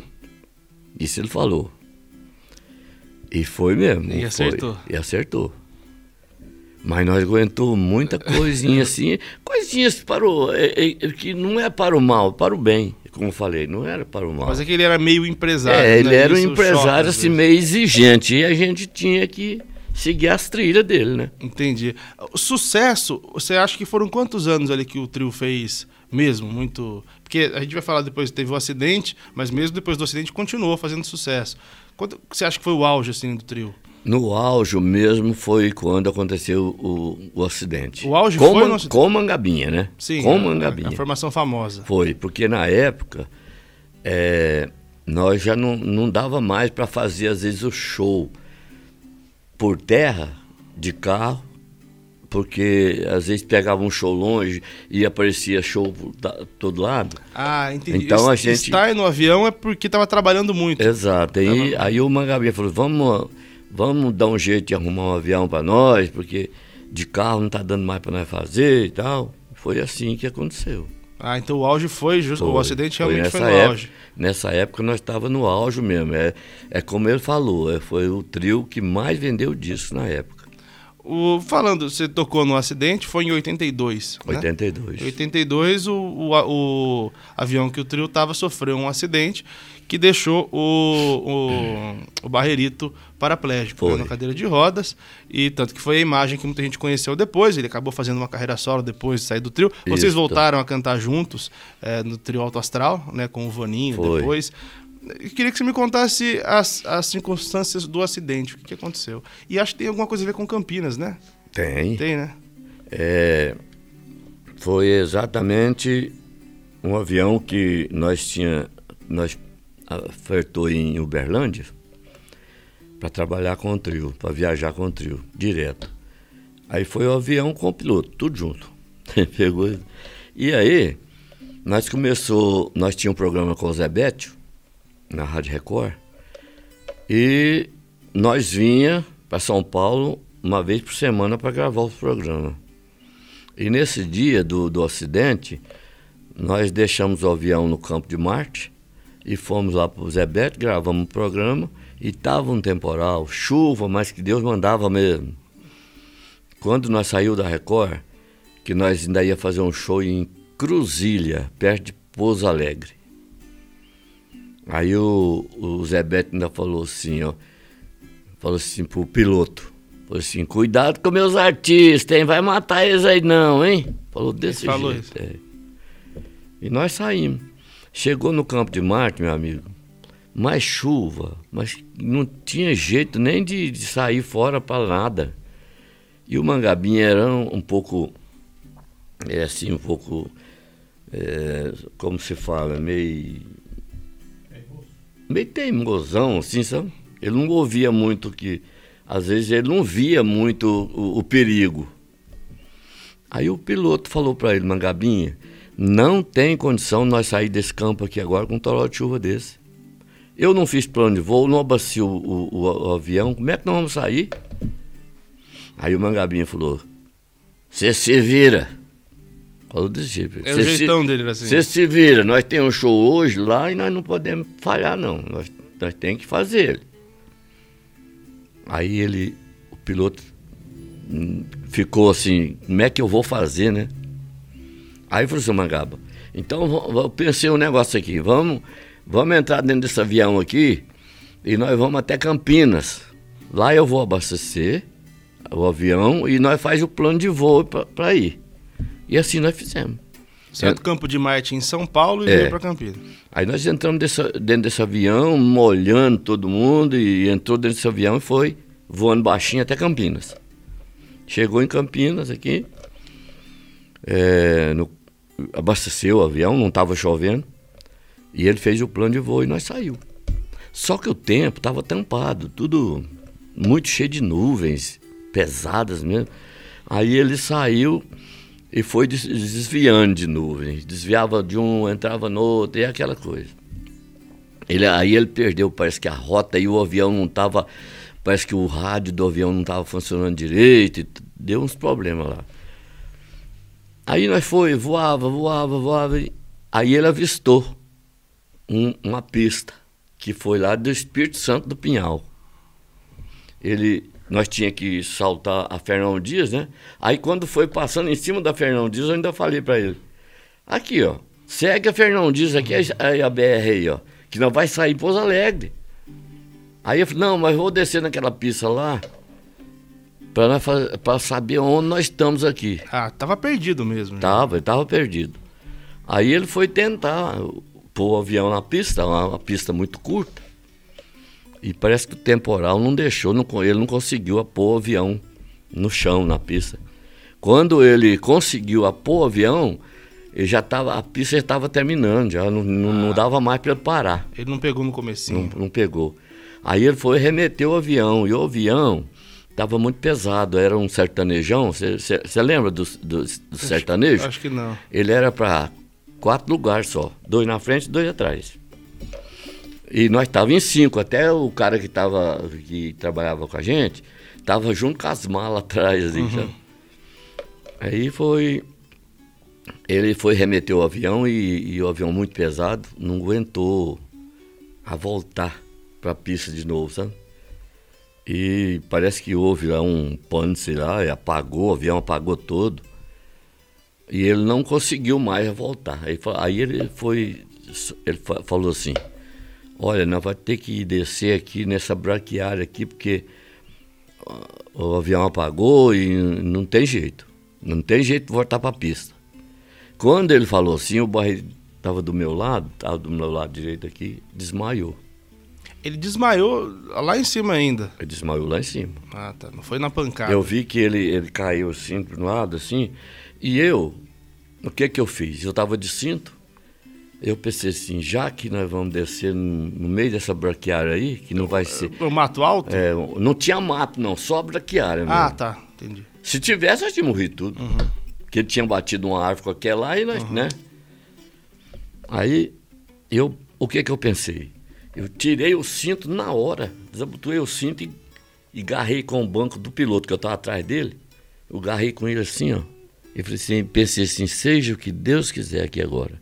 Isso ele falou. E foi mesmo. E acertou. Foi. E acertou. Mas nós aguentou muita coisinha <laughs> assim, coisinhas para o, é, é, que não é para o mal, para o bem, como falei, não era para o mal. Mas é que ele era meio empresário. É, ele né? era um empresário assim, meio exigente e a gente tinha que seguir as trilhas dele, né? Entendi. O sucesso, você acha que foram quantos anos ali que o trio fez mesmo? Muito. Porque a gente vai falar depois, teve o um acidente, mas mesmo depois do acidente continuou fazendo sucesso. Quanto você acha que foi o auge assim do trio? No auge mesmo foi quando aconteceu o, o acidente. O auge com, foi no? Com Mangabinha, né? Sim, com a, Mangabinha. A, formação famosa. Foi, porque na época é, nós já não, não dava mais para fazer às vezes o show por terra, de carro, porque às vezes pegava um show longe e aparecia show por todo lado. Ah, entendi. Então a gente estar no avião é porque estava trabalhando muito. Exato. E. Aí o Mangabinha falou: "Vamos vamos dar um jeito de arrumar um avião para nós, porque de carro não está dando mais para nós fazer e tal. Foi assim que aconteceu. Ah, então o auge foi, justo, foi, o acidente realmente foi, foi no época, auge. Nessa época nós estávamos no auge mesmo. É, é como ele falou, é, foi o trio que mais vendeu discos na época. O, falando, você tocou no acidente, foi em 82. 82. Em 82, o, o, o avião que o trio estava sofreu um acidente que deixou o, o, o Barrerito paraplégico né, na cadeira de rodas. E tanto que foi a imagem que muita gente conheceu depois. Ele acabou fazendo uma carreira solo depois de sair do trio. Isso. Vocês voltaram a cantar juntos é, no trio Alto Astral, né, com o Vaninho foi. depois. Eu queria que você me contasse as, as circunstâncias do acidente, o que, que, aconteceu. E acho que tem alguma coisa a ver com Campinas, né? Tem. Tem, né? É, foi exatamente um avião que nós tinha, nós ofertou em Uberlândia para trabalhar com o trio, para viajar com o trio, direto. Aí foi o avião com o piloto, tudo junto. <laughs> Pegou. E aí, nós começou, nós tínhamos um programa com o Zé Bétio, na Rádio Record. E nós vinha para São Paulo uma vez por semana para gravar o programa. E nesse dia do, do acidente, nós deixamos o avião no campo de Marte e fomos lá para o Zé Beto, gravamos o programa e estava um temporal, chuva, mas que Deus mandava mesmo. Quando nós saímos da Record, que nós ainda ia fazer um show em Cruzilha, perto de Pouso Alegre. Aí o, o Zé Beto ainda falou assim, ó. Falou assim pro piloto. Falou assim, cuidado com meus artistas, hein? Vai matar eles aí não, hein? Falou desse Ele jeito. É. E nós saímos. Chegou no campo de Marte, meu amigo, mais chuva, mas não tinha jeito nem de, de sair fora para nada. E o Mangabinha era um, um pouco, é assim, um pouco, é, como se fala, meio meio teimosão, assim, sabe? Ele não ouvia muito que. Às vezes ele não via muito o, o perigo. Aí o piloto falou para ele, Mangabinha, não tem condição nós sair desse campo aqui agora com um toró de chuva desse. Eu não fiz plano de voo, não abacio o, o, o, avião, como é que nós vamos sair? Aí o Mangabinha falou, você se vira. Falou desse jeito. É o jeitão se, dele assim. Você se vira, nós temos um show hoje lá e nós não podemos falhar não, nós, nós temos que fazer. Aí ele, o piloto hum, ficou assim, como é que eu vou fazer, né? Aí falou assim, Mangaba, então eu pensei um negócio aqui, vamos, vamos entrar dentro desse avião aqui e nós vamos até Campinas. Lá eu vou abastecer o avião e nós faz o plano de voo para ir. E assim nós fizemos. Certo Campo de Marte em São Paulo e É. veio para Campinas. Aí nós entramos dessa- dentro desse avião, molhando todo mundo, e entrou dentro desse avião e foi voando baixinho até Campinas. Chegou em Campinas aqui, é, no- abasteceu o avião, não estava chovendo, e ele fez o plano de voo e nós saiu. Só que o tempo estava tampado, tudo muito cheio de nuvens, pesadas mesmo. Aí ele saiu e foi des- desviando de nuvens, desviava de um, entrava no outro, e aquela coisa. Ele, aí ele perdeu, parece que a rota e o avião não estava, parece que o rádio do avião não estava funcionando direito, deu uns problemas lá. Aí nós foi, voava, voava, voava, aí ele avistou um- uma pista que foi lá do Espírito Santo do Pinhal. Ele, nós tinha que saltar a Fernão Dias, né? Aí quando foi passando em cima da Fernão Dias, eu ainda falei para ele: aqui, ó, segue a Fernão Dias, aqui é a, BR aí, ó, que nós vai sair em Pouso Alegre. Aí eu falei: não, mas vou descer naquela pista lá para saber onde nós estamos aqui. Ah, tava perdido mesmo. já. Tava, tava perdido. Aí ele foi tentar pôr o avião na pista, uma, uma pista muito curta. E parece que o temporal não deixou, não ele não conseguiu pôr o avião no chão, na pista. Quando ele conseguiu pôr o avião, ele já tava, a pista já estava terminando, já não, não, não dava mais para ele parar. Ele não pegou no comecinho. Não, não pegou. Aí ele foi remeter o avião, e o avião estava muito pesado, era um sertanejão. Você lembra do, do, do sertanejo? Acho que não. Ele era para quatro lugares só, dois na frente e dois atrás. E nós estávamos em cinco, até o cara que, tava, que trabalhava com a gente estava junto com as malas atrás. Assim, sabe? Aí foi. Ele foi remeter o avião e, e o avião muito pesado não aguentou a voltar para a pista de novo, sabe? E parece que houve lá um sei lá, apagou, o avião apagou todo. E ele não conseguiu mais voltar. Aí, aí ele foi, ele fa- falou assim, olha, nós vamos ter que descer aqui nessa braquiária aqui, porque ah, o avião apagou e não tem jeito. Não tem jeito de voltar para a pista. Quando ele falou assim, o barriga estava do meu lado, estava do meu lado direito aqui, desmaiou. Ele desmaiou lá em cima ainda. Ele desmaiou lá em cima. Ah, tá. Não foi na pancada. Eu vi que ele, ele caiu assim um lado, assim, e eu, o que que eu fiz? Eu estava de cinto, eu pensei assim, já que nós vamos descer no, meio dessa braquiária aí, que não vai ser... O mato alto? é, não tinha mato não, só braquiária mesmo. ah, tá. Entendi. Se tivesse, nós tínhamos morrido tudo. Porque ele tinha batido uma árvore aquela lá e nós, né? Aí, eu, o que que eu pensei? Eu tirei o cinto na hora, desabotoei o cinto e, e garrei com o banco do piloto, que eu estava atrás dele. Eu garrei com ele assim, ó. E falei assim, pensei assim, seja o que Deus quiser aqui agora.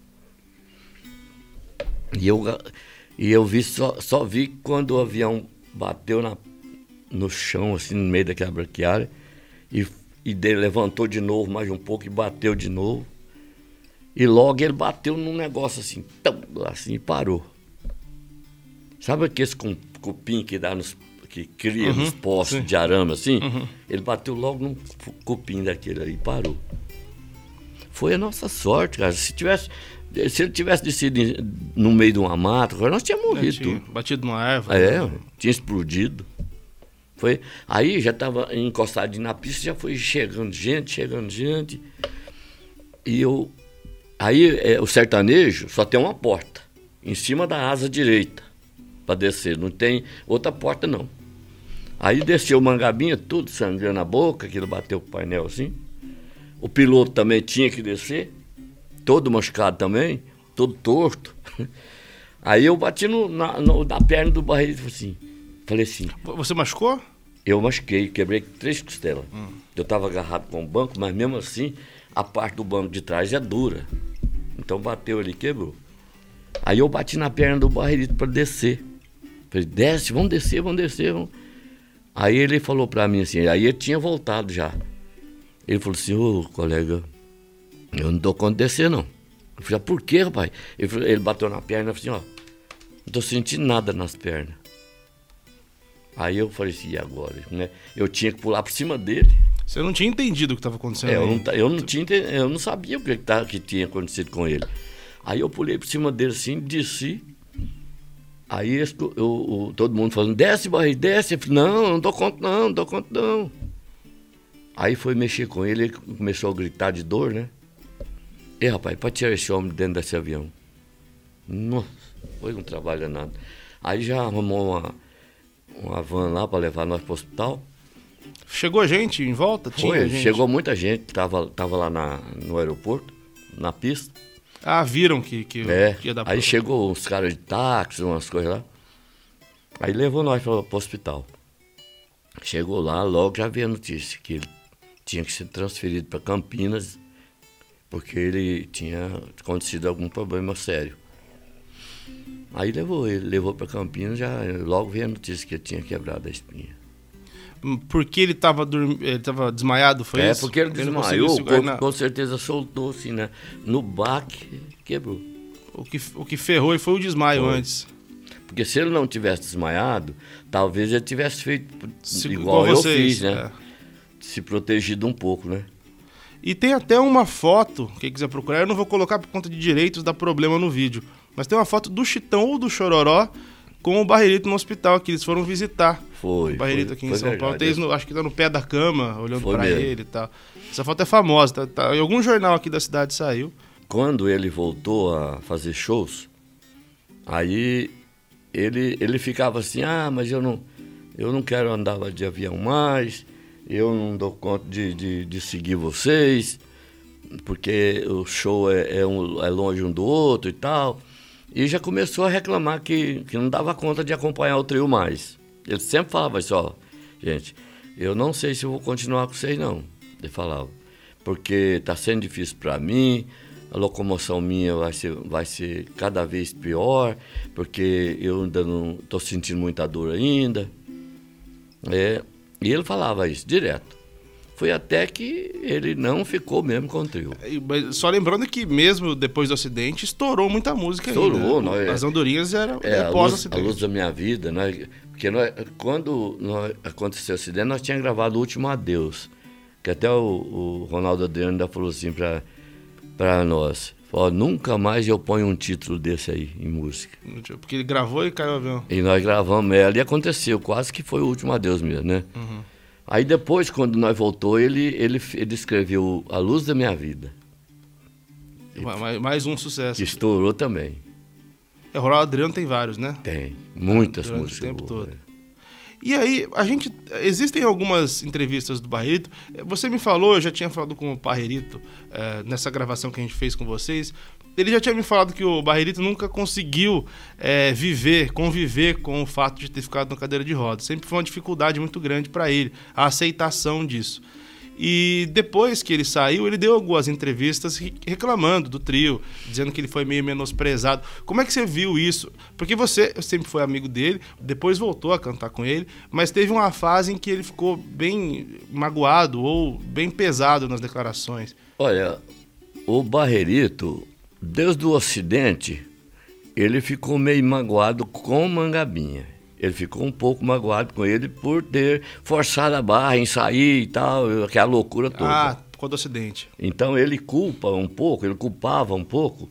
E eu, e eu vi, só, só vi quando o avião bateu na, no chão, assim, no meio daquela braquiária, e, e dele levantou de novo mais um pouco e bateu de novo. E logo ele bateu num negócio assim, tão, assim, e parou. Sabe aqueles com- cupim que dá nos. que cria nos postes sim. de arame assim? Ele bateu logo num cupim daquele aí e parou. Foi a nossa sorte, cara. Se tivesse. Se ele tivesse descido no meio de uma mata, nós tínhamos morrido. tinha tudo. batido numa árvore. É, tinha explodido. Foi, aí já estava encostadinho na pista, já foi chegando gente, chegando gente. E eu. Aí é, o sertanejo só tem uma porta, em cima da asa direita, para descer. Não tem outra porta, não. Aí desceu o mangabinha, tudo sangrando na boca, aquilo bateu o painel assim. O piloto também tinha que descer, todo machucado também, todo torto. <laughs> Aí eu bati no, na, no- na perna do barreiro e assim, falei assim, Você machucou? eu machuquei, quebrei três costelas. Eu estava agarrado com o banco, mas mesmo assim, a parte do banco de trás é dura. Então bateu ali, quebrou. Aí eu bati na perna do barreirito para descer. Falei, desce, vamos descer, vamos descer. Vamos. Aí ele falou para mim assim, aí ele tinha voltado já. Ele falou assim, ô colega, eu não dou conta de descer não. Eu falei, "Ah, por quê, rapaz? Ele, falou- ele bateu na perna e falou assim, ó, não tô sentindo nada nas pernas. Aí eu falei assim, e agora? Né? Eu tinha que pular por cima dele. Você não tinha entendido o que estava acontecendo? É, eu, não, eu, não tinha, eu não sabia o que, que, que tinha acontecido com ele. Aí eu pulei por cima dele assim, desci. Aí eu, eu- todo mundo falando, desce, barriga, desce. Eu falei, não, não dou conta não, não dou conta não. Aí foi mexer com ele, ele começou a gritar de dor, né? E rapaz, para tirar esse homem dentro desse avião. Nossa, foi um trabalho danado. Aí já arrumou uma, uma van lá para levar nós para o hospital. Chegou gente em volta? Tinha Foi, gente? chegou muita gente, tava, tava lá na, no aeroporto, na pista. Ah, viram que, que, É, ia dar aí problema. chegou uns caras de táxi, umas coisas lá. Aí levou nós para o hospital. Chegou lá, logo já veio a notícia que ele tinha que ser transferido para Campinas, porque ele tinha acontecido algum problema sério. Aí levou ele, levou para Campinas, já logo veio a notícia que ele tinha quebrado a espinha. Porque ele estava ele tava desmaiado, foi é, isso? porque ele não desmaiou, o corpo na- com certeza soltou assim, né? No baque, quebrou. o, que, o que ferrou e foi o desmaio Foi. antes. Porque se ele não tivesse desmaiado, talvez ele tivesse feito Se- igual, eu vocês, fiz, né? é. Se protegido um pouco, né? E tem até uma foto, quem quiser procurar, eu não vou colocar por conta de direitos, dá problema no vídeo. Mas tem uma foto do Chitão ou do Chororó com o Barrerito no hospital aqui. Eles foram visitar Foi. o Barrerito foi, aqui em São Paulo. verdade. Eles no- acho que tá no pé da cama, olhando mesmo. ele e tal. Essa foto é famosa, tá, tá- em algum jornal aqui da cidade saiu. Quando ele voltou a fazer shows, aí ele, ele ficava assim, ah, mas eu não, eu não quero andar de avião mais, eu não dou conta de, de, de seguir vocês, porque o show é, é, um- é longe um do outro e tal. E já começou a reclamar que, que não dava conta de acompanhar o trio mais. Ele sempre falava assim, ó, gente, eu não sei se vou continuar com vocês não. Ele falava, porque está sendo difícil para mim, a locomoção minha vai ser, vai ser cada vez pior, porque eu ainda não estou sentindo muita dor ainda. É, e ele falava isso direto. Foi até que ele não ficou mesmo com o trio. Mas Só lembrando que mesmo depois do acidente, estourou muita música Estourou, ainda. nós- As andorinhas eram É, é, a, luz, a pós-acidente. luz da minha vida, né? Porque nós, quando nós, aconteceu o acidente, nós tínhamos gravado o último adeus. Que até o, o Ronaldo Adriano ainda falou assim para nós. Falou, nunca mais eu ponho um título desse aí em música. Porque ele gravou e caiu o avião. E nós gravamos ela e aconteceu, quase que foi o último adeus mesmo, né? Aí depois, quando nós voltou, ele, ele, ele escreveu A Luz da Minha Vida, Ma- ma- Mais um sucesso. que estourou também. É, o Ronaldo Adriano tem vários, né? Tem muitas Durante o músicas. tempo boas, todo. né? E aí, a gente. Existem algumas entrevistas do Barrerito. Você me falou, eu já tinha falado com o Barrerito eh, nessa gravação que a gente fez com vocês. Ele já tinha me falado que o Barrerito nunca conseguiu eh, viver, conviver com o fato de ter ficado na cadeira de rodas. Sempre foi uma dificuldade muito grande para ele, a aceitação disso. E depois que ele saiu, ele deu algumas entrevistas re- reclamando do trio, dizendo que ele foi meio menosprezado. Como é que você viu isso? Porque você sempre foi amigo dele, depois voltou a cantar com ele, mas teve uma fase em que ele ficou bem magoado ou bem pesado nas declarações. Olha, o Barrerito, desde o acidente, ele ficou meio magoado com o Mangabinha. Ele ficou um pouco magoado com ele por ter forçado a barra em sair e tal, aquela loucura toda. Ah, por causa do acidente. Então ele culpa um pouco, ele culpava um pouco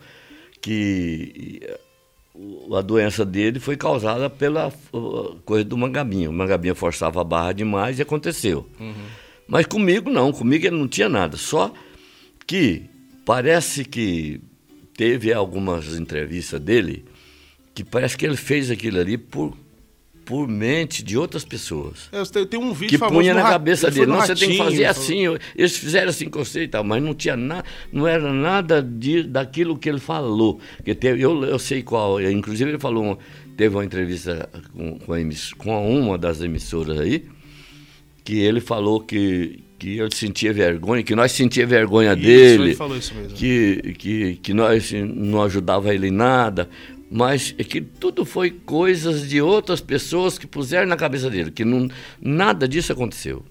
que o- a doença dele foi causada pela coisa do Mangabinha. O Mangabinha forçava a barra demais e aconteceu. Mas comigo não, comigo ele não tinha nada. Só que parece que teve algumas entrevistas dele que parece que ele fez aquilo ali por, por mente de outras pessoas É, tem, tem um vídeo que punha na cabeça dele, não, você tem que Ratinho, fazer assim. eu- Eles fizeram assim com você e tal, mas não tinha nada, não era nada de, daquilo que ele falou. Que teve, eu, eu sei qual, inclusive ele falou, teve uma entrevista com, com, a com uma das emissoras aí, que ele falou que, que ele sentia vergonha, que nós sentia vergonha Isso, dele ele falou isso mesmo. que, que, que nós não ajudava ele em nada, mas é que tudo foi coisas de outras pessoas que puseram na cabeça dele, que não, nada disso aconteceu.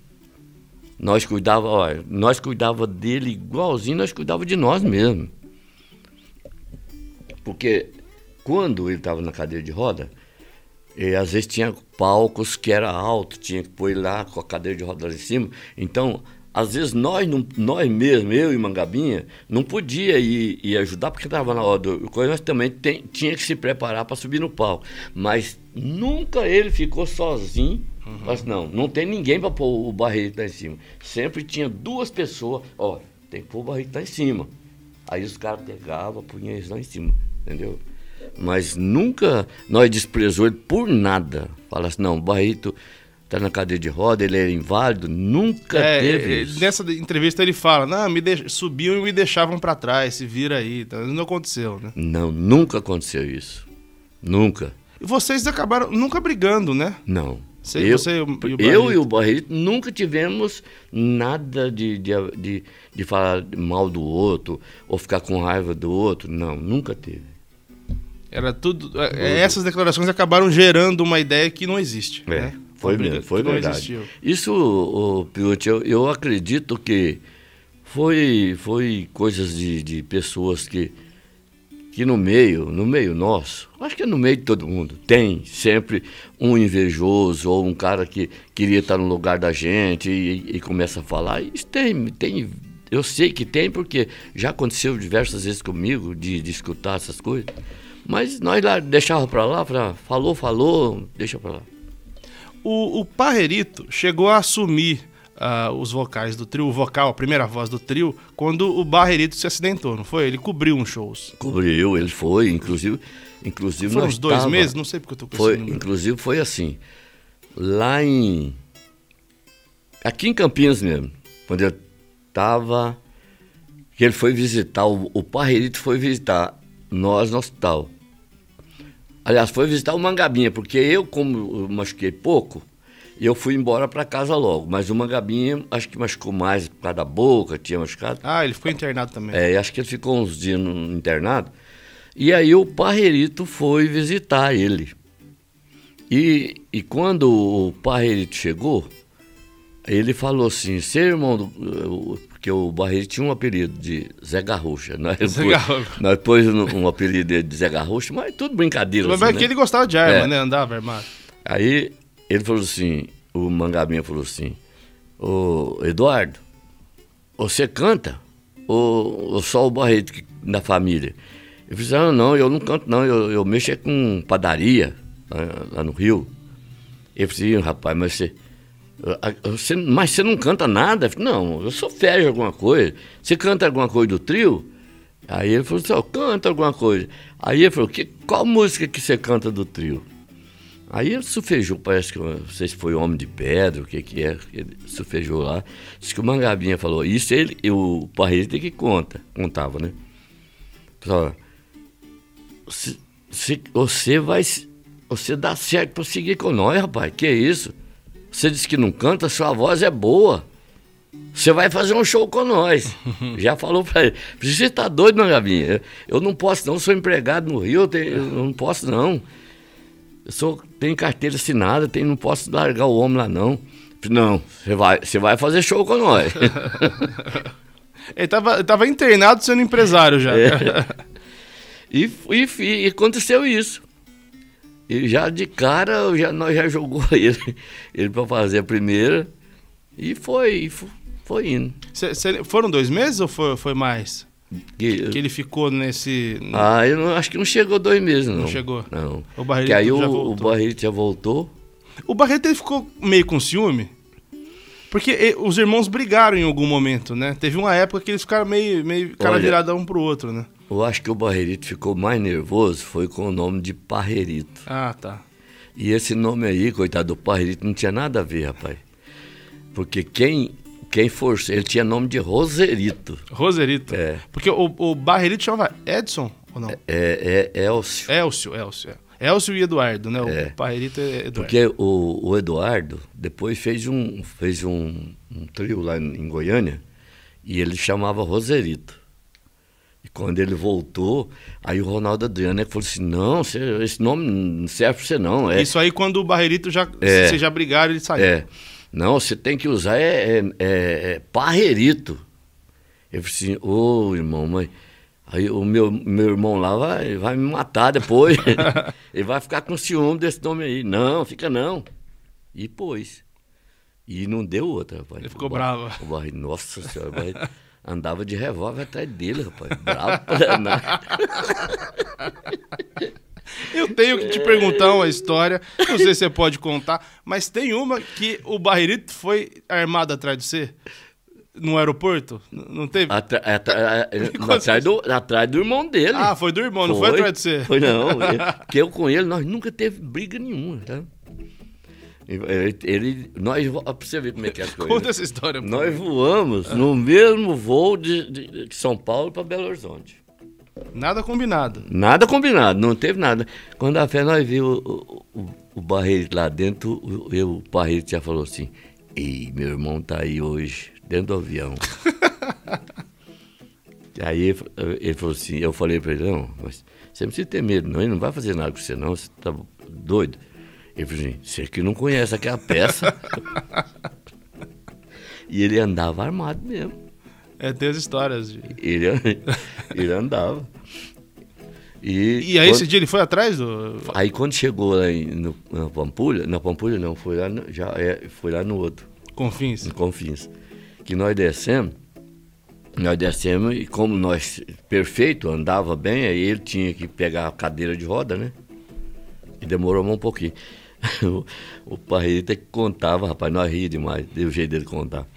Nós cuidava, olha, nós cuidava dele igualzinho nós cuidava de nós mesmos. Porque quando ele estava na cadeira de roda, e às vezes tinha palcos que era alto, tinha que pôr lá com a cadeira de roda lá em cima. Então, às vezes nós, não, nós mesmos, eu e Mangabinha, não podia ir, ir ajudar, porque estava na hora do coisa, nós também tem, tinha que se preparar para subir no palco. Mas nunca ele ficou sozinho. Uhum. Mas não, não tem ninguém para pôr o barrito lá em cima. Sempre tinha duas pessoas, ó, tem que pôr o barrito lá em cima. Aí os caras pegavam, punham eles lá em cima, entendeu? Mas nunca nós desprezou ele por nada. Fala assim, não, o Barrito tá na cadeira de roda, ele é inválido, nunca é, teve é, isso. Nessa entrevista ele fala, não, me de... subiam e me deixavam para trás, se vira aí, então, não aconteceu, né? Não, nunca aconteceu isso, nunca. E vocês acabaram nunca brigando, né? Não. Você, eu, você e o, e eu e o Barreto nunca tivemos nada de, de, de, de falar mal do outro ou ficar com raiva do outro, não, nunca teve. Era tudo. É, essas declarações acabaram gerando uma ideia que não existe. É, né? foi mesmo, foi verdade. Isso, o, Piote, eu, eu acredito que foi, foi coisas de, de pessoas que, que no meio, no meio nosso, acho que é no meio de todo mundo, tem sempre um invejoso ou um cara que queria estar no lugar da gente e, e começa a falar. Isso tem, tem, eu sei que tem, porque já aconteceu diversas vezes comigo de, de escutar essas coisas. Mas nós lá deixava para lá, pra, falou, falou, deixa para lá. O, o Parrerito chegou a assumir uh, os vocais do trio, o vocal, a primeira voz do trio, quando o Barrerito se acidentou, não foi? Ele cobriu uns shows. Cobriu, ele foi, inclusive. inclusive Foram uns dois tava, meses? Não sei porque eu tô com foi, Inclusive foi assim. Lá em. Aqui em Campinas mesmo, quando eu tava. Que ele foi visitar, o, o Parrerito foi visitar nós no hospital. Aliás, foi visitar o Mangabinha, porque eu, como eu machuquei pouco, eu fui embora para casa logo. Mas o Mangabinha, acho que machucou mais por causa da boca, tinha machucado. Ah, ele ficou internado também. É, acho que ele ficou uns dias no internado. E aí o Parrerito foi visitar ele. E, e quando o Parrerito chegou, ele falou assim, seu irmão, do, porque o Barreiro tinha um apelido de Zé Garrucha. Nós, <laughs> Zé Garrucha. nós pôs um, um apelido de Zé Garrucha, mas tudo brincadeira. Mas assim, é que né? ele gostava de arma, é. né? Andava armado. Aí ele falou assim, o Mangabinha falou assim, ô Eduardo, você canta? Ou, ou só o Barreto da família? Eu falei, ah, não, eu não canto não, eu, eu mexo é com padaria lá, lá no Rio. Ele falou assim, rapaz, mas você você, mas você não canta nada? não, eu sou férias alguma coisa. Você canta alguma coisa do trio? Aí ele falou assim, canta alguma coisa. Aí ele falou, que, qual música que você canta do trio? Aí ele sufejou, parece que, não sei se foi Homem de Pedra, o que que é, ele sufejou lá. Diz que o Mangabinha falou, isso ele, o Parreira que conta, contava, né? Se, você vai, você dá certo para seguir com nós, rapaz, que é isso? Você disse que não canta, sua voz é boa. Você vai fazer um show com nós. <laughs> Já falou pra ele. Você está doido, não, Gavinha? Eu não posso, não. Sou empregado no Rio, eu, tenho, eu não posso, não. Eu sou, tenho carteira assinada, tenho, não posso largar o homem lá, não. Não, você vai, você vai fazer show com nós. <laughs> ele estava tava internado sendo empresário já. É. E, e, e aconteceu isso. E já de cara, já, nós já jogou <laughs> ele, ele para fazer a primeira. E foi, foi indo. Cê, cê, foram dois meses ou foi, foi mais? Que, que ele ficou nesse. Ah, eu não, acho que não chegou dois meses, não. Não chegou? Não. O Barreto aí o, voltou. o Barreto já voltou. O Barreto ele ficou meio com ciúme. Porque os irmãos brigaram em algum momento, né? Teve uma época que eles ficaram meio, meio cara Olha, virada um pro outro, né? Eu acho que o Barrerito ficou mais nervoso foi com o nome de Parrerito. Ah, tá. E esse nome aí, coitado do Parrerito, não tinha nada a ver, rapaz. Porque quem quem forçou, ele tinha nome de Roserito. Roserito? É. Porque o, o Barrerito chamava Edson ou não? É, é, é Elcio. Elcio, Elcio. É. Elcio e Eduardo, né? É. O Parrerito é Eduardo. Porque o, o Eduardo depois fez um, fez um, um trio lá em Goiânia e ele chamava Roserito. E quando ele voltou, aí o Ronaldo Adriano falou assim: não, esse nome não serve pra você, não. É, Isso aí quando o Barrerito já. É, vocês já brigaram, ele saiu. É. Não, você tem que usar é, é, é, é Parrerito. Eu falei assim, ô oh, irmão, mãe. Aí o meu, meu irmão lá vai, vai me matar depois. <laughs> ele vai ficar com ciúme desse nome aí. Não, fica não. E pôs. E não deu outra, rapaz. Ele ficou o bravo. Nossa senhora, andava de revólver atrás dele, rapaz. Bravo pra. <laughs> Eu tenho que te perguntar uma história, não sei se você pode contar, mas tem uma que o Barreirito foi armado atrás de você? No aeroporto? Não teve? Atra- atra- <laughs> conta atrás, do, atrás do irmão dele. Ah, foi do irmão, não foi atrás de você? Foi não. <laughs> Porque eu com ele, nós nunca teve briga nenhuma, tá? Ele, ele- nós, pra você ver como é que é as <laughs> coisas. Conta essa história. Nós voamos no mesmo voo de, de- de São Paulo para Belo Horizonte. Nada combinado. Nada combinado, não teve nada. Quando a fé nós vimos o, o, o Barreiro lá dentro, o, eu, o Barreiro já falou assim, Ei, meu irmão tá aí hoje, dentro do avião. <laughs> aí ele, ele falou assim, eu falei para ele, não, mas você não precisa ter medo, não, ele não vai fazer nada com você não, você tá doido. Ele falou assim, você que não conhece aquela peça. e ele andava armado mesmo. É, tem as histórias. de- Ele, ele andava. E, E aí, quando- esse dia ele foi atrás do. aí quando chegou lá em, no, na Pampulha, na Pampulha não, foi lá no, já é, foi lá no outro, Confins? no Confins. Que nós descemos, nós descemos e como nós, perfeito, andava bem, aí ele tinha que pegar a cadeira de roda, né? E demorou um pouquinho. <laughs> o, o Parreira que contava, rapaz, nós ria demais, deu jeito dele contar.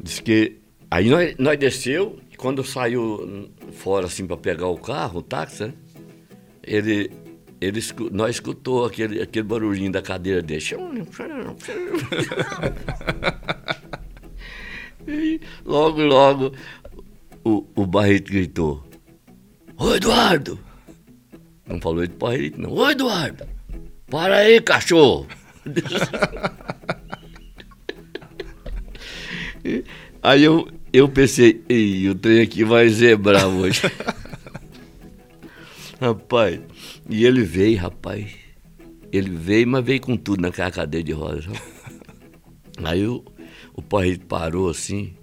Diz que aí nós, nós desceu, quando saiu fora assim para pegar o carro, o táxi, né? Ele, ele nós escutou aquele, aquele barulhinho da cadeira dele. <laughs> E logo, logo, o, o Barreto gritou: Ô Eduardo! Não falou de Barreto, não. Ô Eduardo! Para aí, cachorro! <laughs> Aí eu, eu pensei, Ih, o trem aqui vai zebrar hoje. <laughs> rapaz, e ele veio, rapaz. Ele veio, mas veio com tudo naquela cadeia de rodas. <laughs> Aí o, o pai parou assim,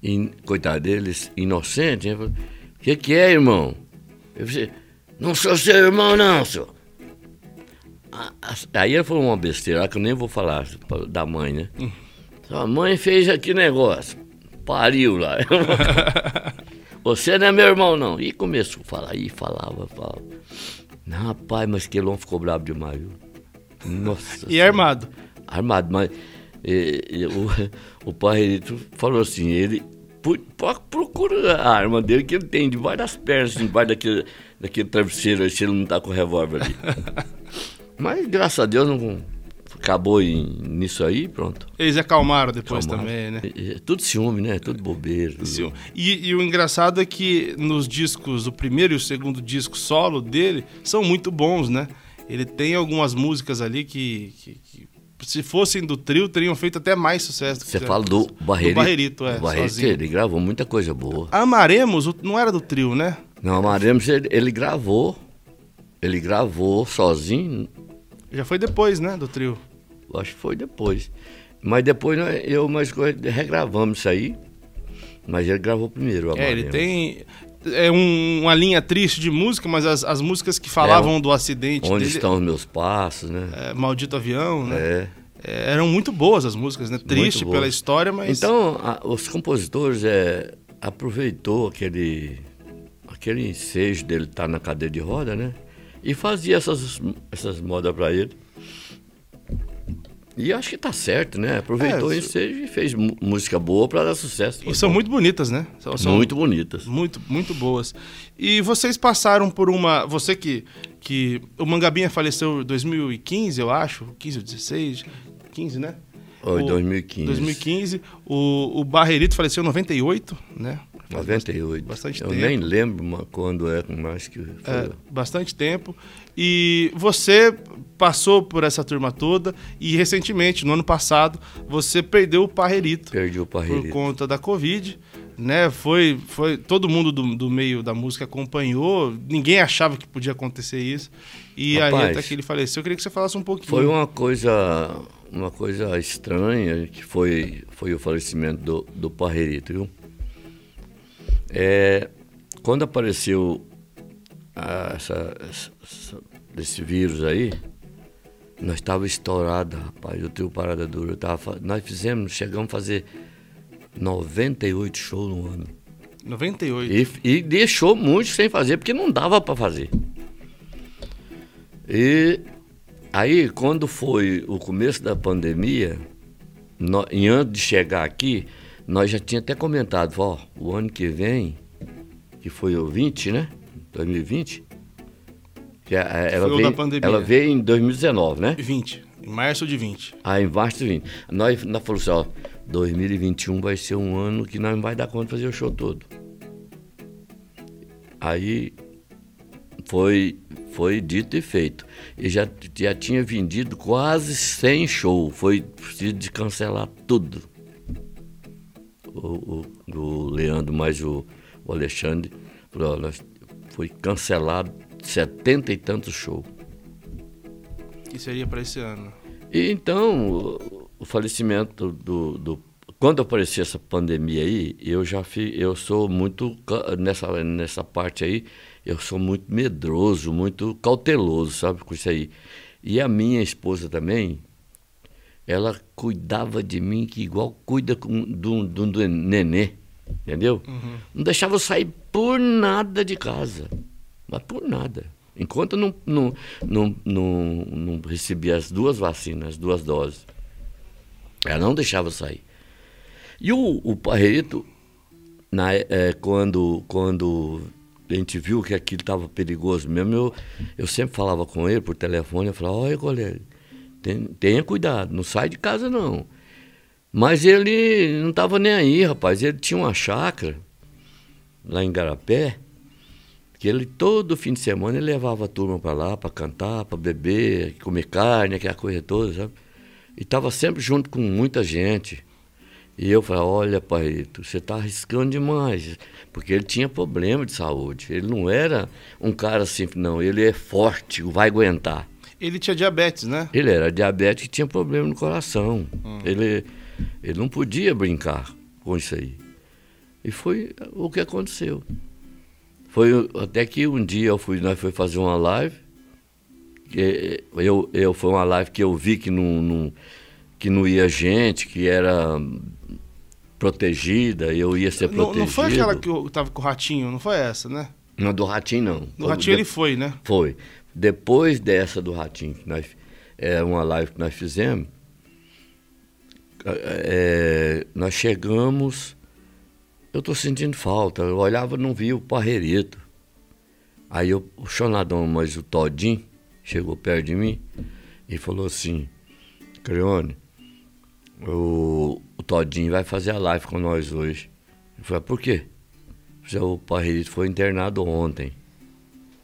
e, coitado dele, inocente, né? Falou, O que, que é, irmão? Eu falei, não sou seu irmão, não, senhor. Aí ele falou uma besteira lá que eu nem vou falar da mãe, né? Sua mãe fez aqui negócio. Pariu lá. <laughs> Você não é meu irmão, não. E começou a falar, e falava, falava. Não, rapaz, mas que ficou bravo demais, viu? Nossa. E armado. Armado, mas eh, eh, o, o Parreirito falou assim, ele procura a arma dele que ele tem debaixo das pernas, assim, debaixo daquele, daquele travesseiro se ele não tá com o revólver ali. <laughs> mas graças a Deus não acabou em- nisso aí, pronto. Eles acalmaram depois Calmaram. também, né? É, é tudo ciúme, né? Tudo bobeira. tudo-. E, e o engraçado é que nos discos, o primeiro e o segundo disco solo dele são muito bons, né? Ele tem algumas músicas ali que, que- que, se fossem do trio, teriam feito até mais sucesso. Você fala do Barreirito. Do Barreirito, é, O Barreirito, ele gravou muita coisa boa. Amaremos não era do trio, né? Não, Amaremos, ele, ele gravou. Ele gravou sozinho, Já foi depois, né, do trio. acho que foi depois. Mas depois eu mais regravamos isso aí. Mas ele gravou primeiro. É, ele tem é um- uma linha triste de música, mas as, as músicas que falavam do acidente É, Onde dele, estão os meus passos, né? é, Maldito Avião, né? É. É, eram muito boas as músicas, né? Triste pela história, mas Então, a- os compositores é, aproveitou aquele, aquele ensejo dele estar na cadeira de roda, né? E fazia essas, essas modas para ele. E acho que tá certo, né? Aproveitou É, o ensejo e fez música boa para dar sucesso. e são muito bonitas, né? São, são muito bonitas. muito, muito boas. E vocês passaram por uma. Você que. que o Mangabinha faleceu em 2015, eu acho. 15 ou 16? 15, né? Foi O- 2015. 2015. O, o Barreirito faleceu em 98, né? Faz 98. Bastante Eu tempo. nem lembro quando é, mais que foi. É, bastante tempo. E você passou por essa turma toda e recentemente, no ano passado, você perdeu o Parreirito Perdi o por parreirito. conta da Covid, né? Foi, foi todo mundo do, do meio da música acompanhou, ninguém achava que podia acontecer isso. E aí Rapaz, até que ele faleceu, eu queria que você falasse um pouquinho. Foi uma coisa, uma coisa estranha que foi, foi o falecimento do, do Parreirito, viu? É, quando apareceu a- essa, essa- esse vírus aí, Nós estava estourado, rapaz, o trio Parada Dura. Tava, nós fizemos, chegamos a fazer 98 shows no ano. 98? E, e deixou muito sem fazer, porque não dava para fazer. E aí, quando foi o começo da pandemia, no, e antes de chegar aqui, nós já tinha até comentado, ó, o ano que vem, que foi o 20, né? 2020, que a- a- ela, Foi o veio, ela veio em 2019, né? 20. Em março de 20. Aí em março de 20. Nós, nós falamos assim, ó, 2021 vai ser um ano que nós não vai dar conta de fazer o show todo. Aí foi, foi dito e feito. E já, já tinha vendido quase 100 shows. Foi preciso de cancelar tudo. O, o, Leandro mais o, o Alexandre falou, ó, foi cancelado 70 e tantos shows. Que seria para esse ano. E então, o- falecimento do, do- Quando apareceu essa pandemia aí, eu já fi, eu sou muito. Nessa, nessa parte aí, eu sou muito medroso, muito cauteloso, sabe, com isso aí. E a minha esposa também, ela cuidava de mim que igual cuida com- do, do, do nenê, entendeu? Não deixava eu sair por nada de casa, mas por nada. Enquanto eu não, não, não, não, não recebia as duas vacinas, as duas doses, ela não deixava eu sair. E o, o Parreto, na, é, quando, quando a gente viu que aquilo estava perigoso mesmo, eu, eu sempre falava com ele por telefone, eu falava, olha, colega, tem- tenha cuidado, não sai de casa não. Mas ele não estava nem aí, rapaz. Ele tinha uma chácara lá em Garapé, que ele todo fim de semana ele levava a turma para lá para cantar, para beber, comer carne, aquela coisa toda, sabe? E estava sempre junto com muita gente. E eu falei, olha, Paito, você está arriscando demais. Porque ele tinha problema de saúde. Ele não era um cara assim, não, ele é forte, vai aguentar. Ele tinha diabetes, né? Ele era diabético e tinha problema no coração. Ele, ele não podia brincar com isso aí. E foi o que aconteceu. Foi até que um dia eu fui, nós fomos fazer uma live. que Eu, eu, foi uma live que eu vi que não, não- que não ia gente, que era protegida, eu ia ser Não, protegido. não foi aquela que eu tava com o ratinho, não foi essa, né? Não, do Ratinho não. No ratinho ele foi, né? Foi. Depois dessa do Ratinho, que nós, é uma live que nós fizemos, é, nós chegamos, eu estou sentindo falta. Eu olhava não via o Parreirito. Aí eu, o Chonadão, mas o Todinho, chegou perto de mim e falou assim, Creone, o, o Todinho vai fazer a live com nós hoje. Eu falei, por quê? O Parreirito foi internado ontem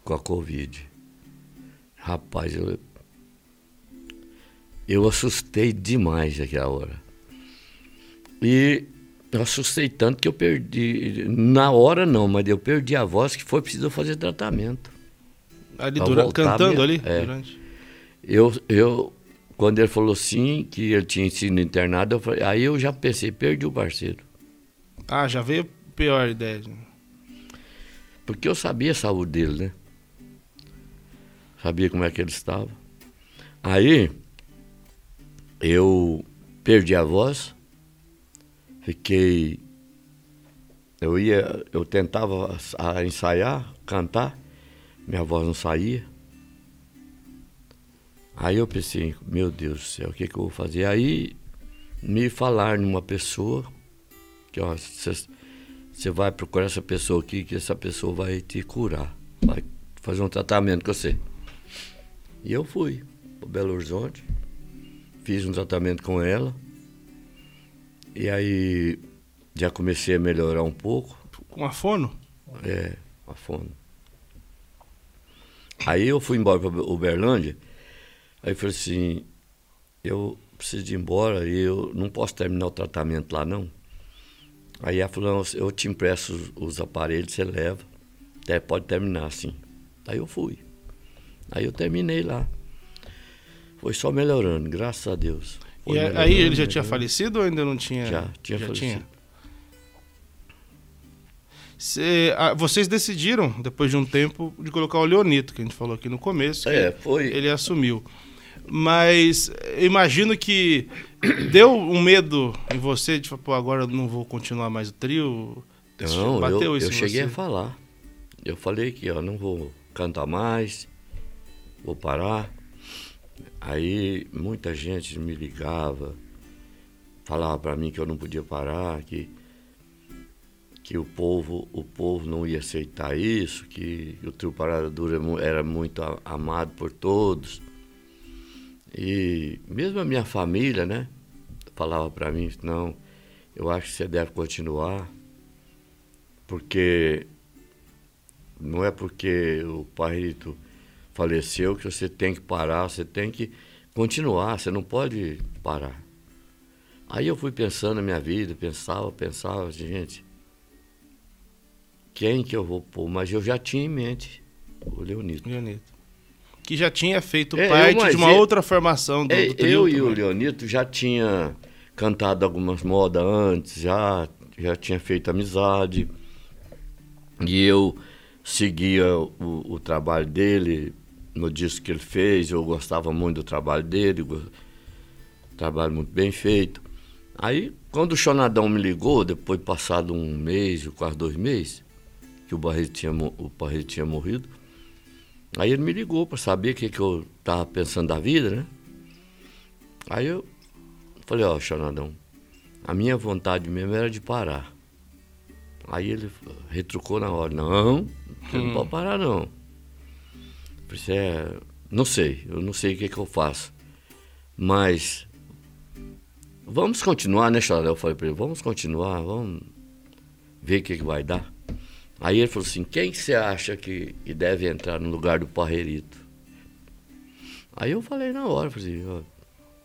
com a Covid. Rapaz, eu, eu assustei demais naquela hora. E eu assustei tanto que eu perdi. Na hora não, mas eu perdi a voz que foi preciso fazer tratamento. Ali Pra dura, voltar cantando ali? É. Durante. Eu, eu, quando ele falou sim, que ele tinha sido internado, eu falei, aí eu já pensei, perdi o parceiro. Ah, já veio pior ideia. Porque eu sabia a saúde dele, né? Sabia como é que ele estava. Aí, eu perdi a voz, fiquei. Eu ia, eu tentava ensaiar, cantar, minha voz não saía. Aí eu pensei, meu Deus do céu, o que, que eu vou fazer? Aí me falaram numa pessoa que ó, você vai procurar essa pessoa aqui, que essa pessoa vai te curar, vai fazer um tratamento com você. E eu fui para Belo Horizonte, fiz um tratamento com ela, e aí já comecei a melhorar um pouco, Com a fono? é, a fono. Aí eu fui embora para Uberlândia, aí eu falei assim, eu preciso ir embora e eu não posso terminar o tratamento lá não. Aí ela falou, eu te empresto os, os aparelhos, você leva, até pode terminar assim. Aí eu fui. Aí eu terminei lá. Foi só melhorando, graças a Deus. Foi E a- aí ele já tinha melhorando. falecido ou ainda não tinha? Já, tinha falecido. Cê- ah, vocês decidiram, depois de um tempo, de colocar o Leonito, que a gente falou aqui no começo. É, foi. Ele assumiu. Mas imagino que deu um medo em você de falar, pô, agora eu não vou continuar mais o trio. Não, Bateu eu, isso eu cheguei você? a falar. Eu falei que eu não vou cantar mais, vou parar. Aí muita gente me ligava, falava para mim que eu não podia parar, que que o povo o povo não ia aceitar isso, que o trio Parada Dura era muito amado por todos. E mesmo a minha família, né, falava para mim, não, eu acho que você deve continuar, porque não é porque o Parrito faleceu que você tem que parar, você tem que continuar, você não pode parar. Aí eu fui pensando na minha vida, pensava, pensava, gente, quem que eu vou pôr? Mas eu já tinha em mente o Leonito. Leonito. Que já tinha feito é, parte eu, de uma outra formação do, é, do Eu e o Leonito já tinha cantado algumas modas antes, já, já tinha feito amizade. E eu seguia o, o trabalho dele no disco que ele fez, eu gostava muito do trabalho dele, trabalho muito bem feito. Aí, quando o Chonadão me ligou, depois passado um mês, quase dois meses, que o Barreto tinha, o Barreto tinha morrido, aí ele me ligou para saber o que, que eu estava pensando da vida, né? Aí eu falei, ó, oh, Chonadão, a minha vontade mesmo era de parar. Aí ele retrucou na hora, não, você hum. não pode parar não. Você é, não sei, eu não sei o que, que eu faço. Mas vamos continuar, né, Charles? Eu falei para ele, vamos continuar, vamos ver o que, que vai dar. Aí ele falou assim, quem você acha que, deve entrar no lugar do Parreirito? Aí eu falei na hora, falei assim, ó,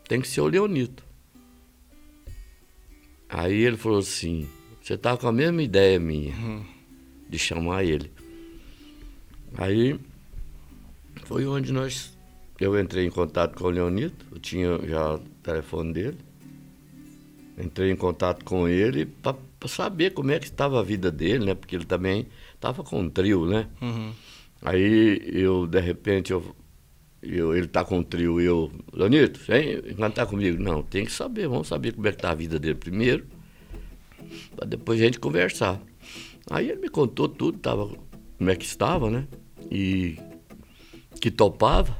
tem que ser o Leonito. Aí ele falou assim, você tá com a mesma ideia minha uhum. de chamar ele. Aí foi onde nós. Eu entrei em contato com o Leonito, eu tinha já o telefone dele. Entrei em contato com ele para saber como é que estava a vida dele, né? Porque ele também estava com um trio, né? Uhum. Aí eu, de repente, eu, eu, ele está com um trio e eu, Leonito, vem cantar comigo. Não, tem que saber, vamos saber como é que está a vida dele primeiro, para depois a gente conversar. Aí ele me contou tudo, tava, como é que estava, né? E que topava.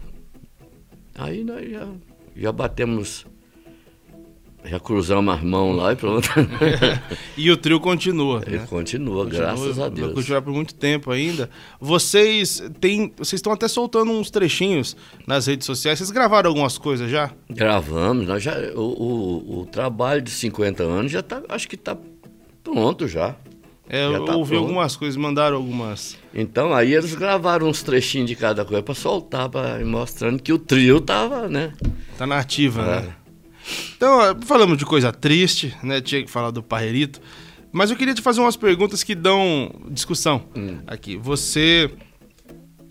Aí nós já, já batemos, já cruzamos as mãos lá e pronto. <laughs> e o trio continua. Ele né? continua, continua, graças a Deus. Vai continuar por muito tempo ainda. Vocês têm. Vocês estão até soltando uns trechinhos nas redes sociais. Vocês gravaram algumas coisas já? Gravamos. Nós já, o, o, o trabalho de 50 anos já tá. Acho que está pronto já. É, eu tá ouvi pronto. algumas coisas, mandaram algumas. Então aí eles gravaram uns trechinhos de cada coisa para soltar, para mostrando que o trio tava, né? Tá na ativa, é. né? Então, falamos de coisa triste, né? Tinha que falar do Parreirito. Mas eu queria te fazer umas perguntas que dão discussão hum. aqui. Você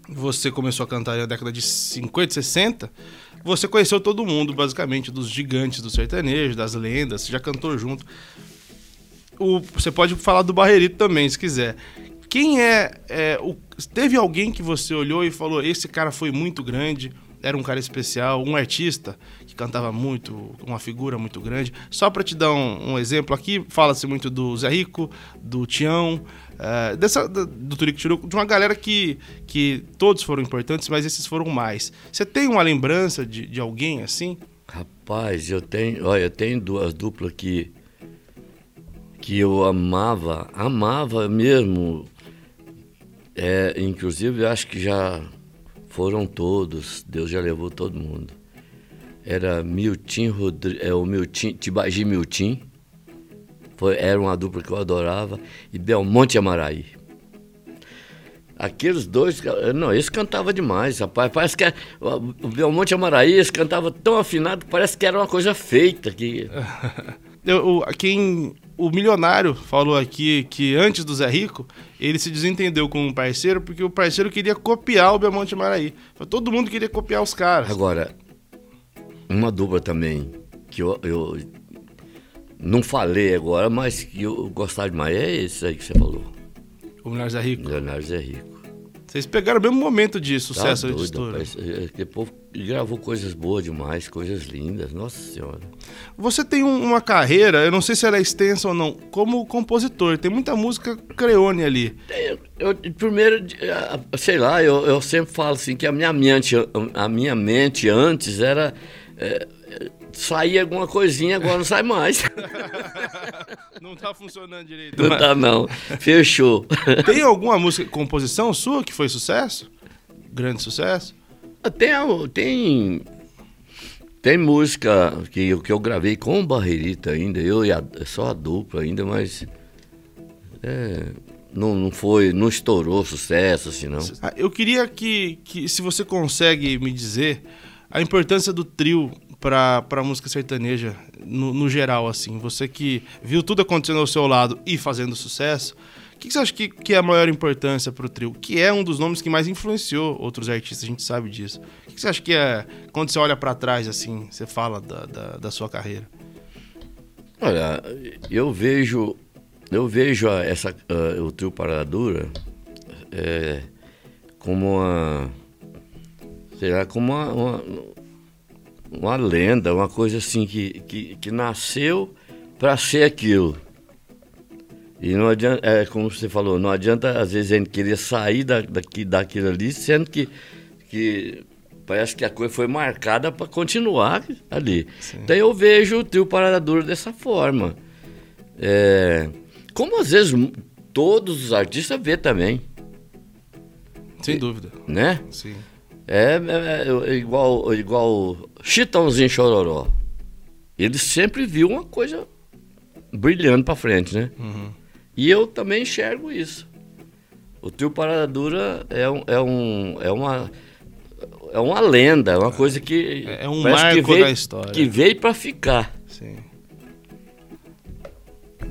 você começou a cantar na década de 50, 60. Você conheceu todo mundo, basicamente, dos gigantes do sertanejo, das lendas, você já cantou junto o, você pode falar do Barreirito também, se quiser. Quem é, é o, teve alguém que você olhou e falou: esse cara foi muito grande, era um cara especial, um artista que cantava muito, uma figura muito grande. Só para te dar um, um exemplo aqui, fala-se muito do Zé Rico, do Tião, uh, dessa, do, Turico Tiruco, de uma galera que, que todos foram importantes, mas esses foram mais. Você tem uma lembrança de, de alguém assim? Rapaz, eu tenho, olha, eu tenho duas duplas que que eu amava, amava mesmo. É, inclusive, acho que já foram todos, Deus já levou todo mundo. Era Milton, Rodri é, o Milton, Tibagi Milton, foi, era uma dupla que eu adorava, e Belmonte Amaraí. Aqueles dois, não, esse cantava demais, rapaz. Parece que o Belmonte Amaraí, esse cantava tão afinado que parece que era uma coisa feita. Que... <laughs> eu, quem o milionário falou aqui que antes do Zé Rico, ele se desentendeu com um parceiro porque o parceiro queria copiar o Belmonte Maraí. Todo mundo queria copiar os caras. Agora, uma dupla também que eu, eu não falei agora, mas que eu gostava demais é esse aí que você falou. O Milionário Zé Rico. Zé Rico. Vocês pegaram o mesmo momento de Tá sucesso de doido, estouro. rapaz. É, é, povo gravou coisas boas demais, coisas lindas. Nossa Senhora. Você tem um- uma carreira, eu não sei se ela é extensa ou não, como compositor. Tem muita música creone ali. Eu, eu- primeiro, sei lá, eu, eu sempre falo assim que a minha mente, a minha mente antes era eh, sair alguma coisinha, agora não sai mais. <laughs> Não tá funcionando direito. Não tá não. Fechou. Tem alguma música, composição sua que foi sucesso? Grande sucesso? Tem, a- tem, tem música que, eu- que eu gravei com o Barreirita ainda, eu e a, só a dupla ainda, mas é, não, não foi, não estourou sucesso assim não. Ah, Eu queria que, que, se você consegue me dizer a importância do trio para a música sertaneja no, no geral, assim. Você que viu tudo acontecendo ao seu lado e fazendo sucesso, o que, que você acha que, que é a maior importância para o trio? Que é um dos nomes que mais influenciou outros artistas, a gente sabe disso. O que, que você acha que é, quando você olha para trás, assim, você fala da, da, da sua carreira? Olha, eu vejo, eu vejo essa, ah, o trio Parada Dura é, como uma, sei lá, como uma, uma, uma lenda, uma coisa assim que, que, que nasceu para ser aquilo. E não adianta, é, como você falou, não adianta às vezes a gente querer sair da, daqui, daquilo ali, sendo que, que parece que a coisa foi marcada para continuar ali. Então eu vejo o trio Parada Dura dessa forma. É, como às vezes todos os artistas vê também, Sem dúvida. né? Sim. É, é- é igual, igual Chitãozinho Chororó. Ele sempre viu uma coisa brilhando para frente, né? E eu também enxergo isso. O trio Parada Dura é, um, é, um, é uma é uma lenda, é uma coisa que É- é um marco veio, da história. que veio para ficar. Sim.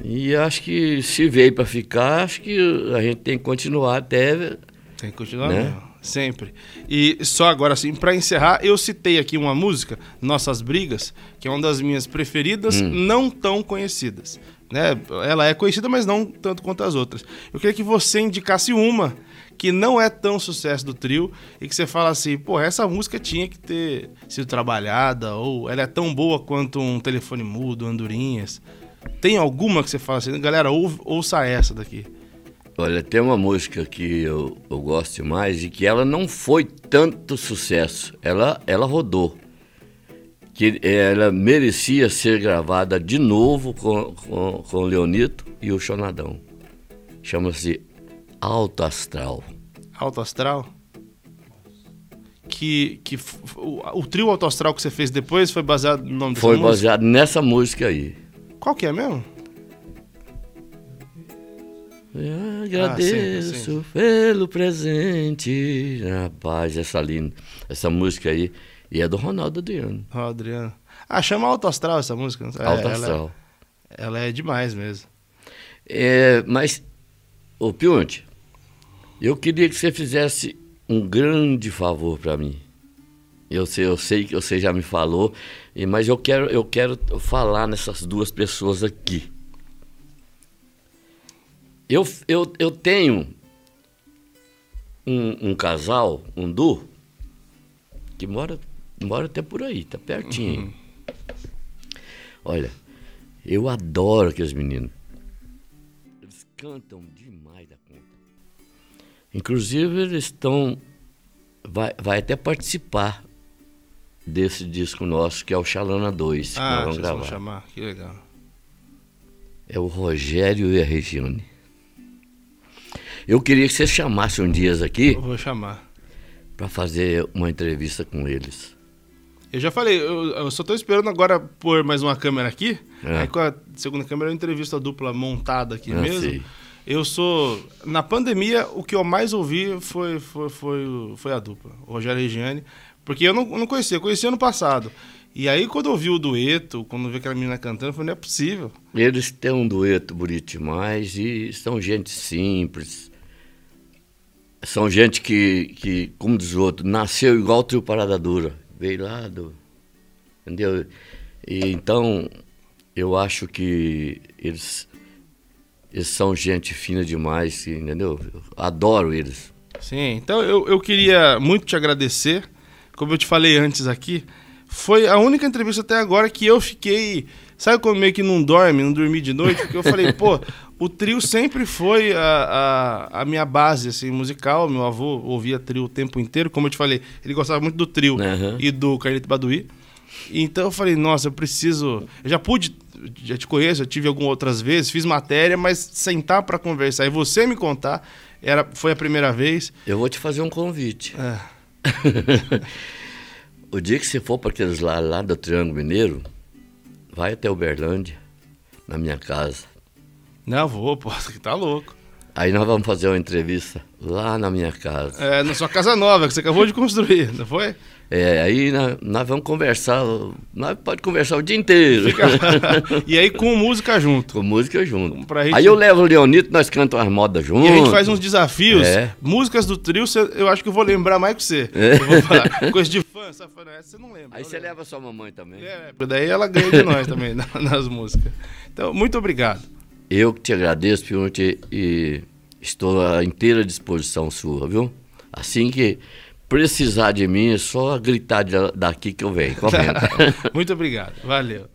E acho que se veio para ficar, acho que a gente tem que continuar até Tem que continuar Né? mesmo. Sempre. E só agora, assim, pra encerrar, eu citei aqui uma música, Nossas Brigas, que é uma das minhas preferidas, Hum. não tão conhecidas. Né? Ela é conhecida, mas não tanto quanto as outras. Eu queria que você indicasse uma que não é tão sucesso do trio e que você fala assim, pô, essa música tinha que ter sido trabalhada, ou ela é tão boa quanto um telefone mudo, andorinhas. Tem alguma que você fala assim, galera, ou- ouça essa daqui. Olha, tem uma música que eu, eu gosto mais e que ela não foi tanto sucesso. Ela, ela rodou. Que ela merecia ser gravada de novo com, com, com o Leonito e o Chonadão. Chama-se Alto Astral. Alto Astral? Que, que o, o trio Alto Astral que você fez depois foi baseado no nome dessa Foi música? baseado nessa música aí. Qual que é mesmo? Eu agradeço sim, sim. pelo presente. Rapaz, essa linda. Essa música aí. E é do Ronaldo Adriano. Ó, Adriano. Ah, chama Alto Astral essa música. É, Alto ela- Astral. Ela, é demais mesmo. É, mas, ô Pionte, eu queria que você fizesse um grande favor para mim. Eu sei, eu sei que você já me falou, mas eu quero, eu quero falar nessas duas pessoas aqui. Eu, eu, eu tenho um, um casal, um Du, que mora, mora até por aí, tá pertinho. Olha, eu adoro aqueles meninos. Eles cantam demais da conta. Inclusive, eles estão. Vai, vai até participar desse disco nosso, que é o Xalana 2, que Ah, nós vamos gravar. chamar. Que legal. É o Rogério e a Regiane. Eu queria que você chamasse um dias aqui Eu vou chamar. para fazer uma entrevista com eles. Eu já falei, eu, eu só tô esperando agora pôr mais uma câmera aqui. É. Aí com a segunda câmera eu entrevisto a dupla montada aqui Ah, mesmo. sei. Eu sou. Na pandemia, o que eu mais ouvi foi, foi, foi, foi a dupla, o Rogério e Regiane. Porque eu não, não conhecia, eu conhecia ano passado. E aí, quando eu vi o dueto, quando eu vi aquela menina cantando, eu falei, não é possível. Eles têm um dueto bonito demais e são gente simples. São gente que, que como diz o outro, nasceu igual o trio Parada Dura. Veio lá do. Entendeu? E, então, eu acho que eles, eles são gente fina demais, entendeu? Eu adoro eles. Sim, então eu, eu queria muito te agradecer. Como eu te falei antes aqui, foi a única entrevista até agora que eu fiquei. Sabe quando meio que não dorme, não dormi de noite? Porque eu falei, <laughs> pô, o trio sempre foi a, a, a, minha base assim, musical. Meu avô ouvia trio o tempo inteiro. Como eu te falei, ele gostava muito do trio uhum. e do Carlito Baduí. Então eu falei, nossa, eu preciso. Eu já pude, já te conheço, eu tive algumas outras vezes, fiz matéria, mas sentar para conversar e você me contar, era, foi a primeira vez. Eu vou te fazer um convite. É. <laughs> o dia que você for para aqueles lá, lá do Triângulo Mineiro, vai até Uberlândia, na minha casa. Não, vou, pô, <laughs> que tá louco. Aí nós vamos fazer uma entrevista lá na minha casa. É, na sua casa nova, que você acabou de construir, não foi? É, aí nós, nós, vamos conversar, nós pode conversar o dia inteiro. Fica... <laughs> e aí com música junto. Com música junto. Gente... Aí eu levo o Leonito, nós cantamos as modas juntos. E a gente faz uns desafios. É. Músicas do trio, eu acho que eu vou lembrar mais que você. É. Eu vou falar. Coisa de fã, essa você não lembra. Aí você leva sua mamãe também. É, daí ela ganha de nós também <laughs> nas músicas. Então, muito obrigado. Eu que te agradeço, Pionte, e estou à inteira disposição sua, viu? Assim que precisar de mim, é só gritar daqui que eu venho. <laughs> <laughs> Muito obrigado. Valeu.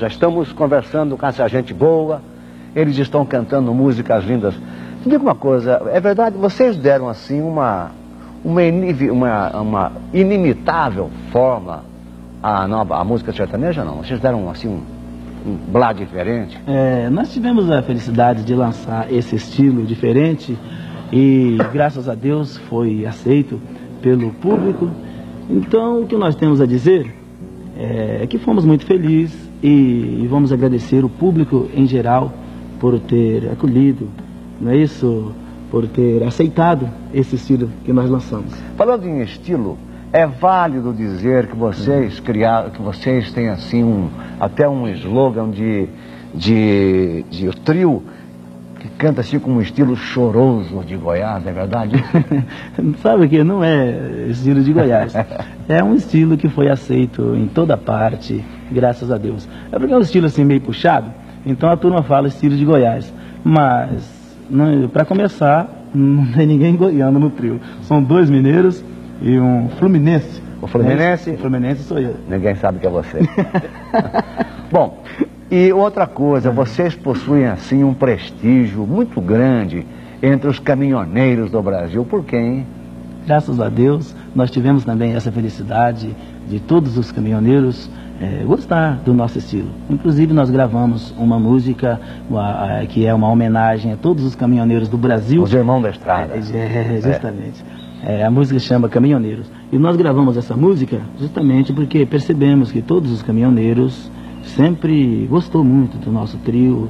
Já estamos conversando com essa gente boa, eles estão cantando músicas lindas. Me diga uma coisa, é verdade, vocês deram assim uma, uma, uma, uma inimitável forma à, nova, à música sertaneja, não? Vocês deram assim um, um blá diferente? É, nós tivemos a felicidade de lançar esse estilo diferente e graças a Deus foi aceito pelo público. Então, o que nós temos a dizer é que fomos muito felizes e vamos agradecer o público em geral por ter acolhido, não é isso? Por ter aceitado esse estilo que nós lançamos. Falando em estilo, é válido dizer que vocês criaram, que vocês têm assim um até um slogan de de, de trio que canta assim com um estilo choroso de Goiás, é verdade? <laughs> Sabe que não é estilo de Goiás. <laughs> É um estilo que foi aceito em toda parte, graças a Deus. É porque é um estilo assim meio puxado, então a turma fala estilo de Goiás. Mas, para começar, <laughs> não tem ninguém goiano no trio. São dois mineiros e um fluminense. O Fluminense? O Fluminense sou eu. Ninguém sabe que é você. <laughs> Bom, e outra coisa, vocês possuem assim um prestígio muito grande entre os caminhoneiros do Brasil. Por quê, hein? Graças a Deus, nós tivemos também essa felicidade de todos os caminhoneiros é, gostar do nosso estilo. Inclusive, nós gravamos uma música a, que é uma homenagem a todos os caminhoneiros do Brasil. Os irmãos da estrada. É, é, justamente. É, a música chama Caminhoneiros. E nós gravamos essa música justamente porque percebemos que todos os caminhoneiros sempre gostou muito do nosso trio.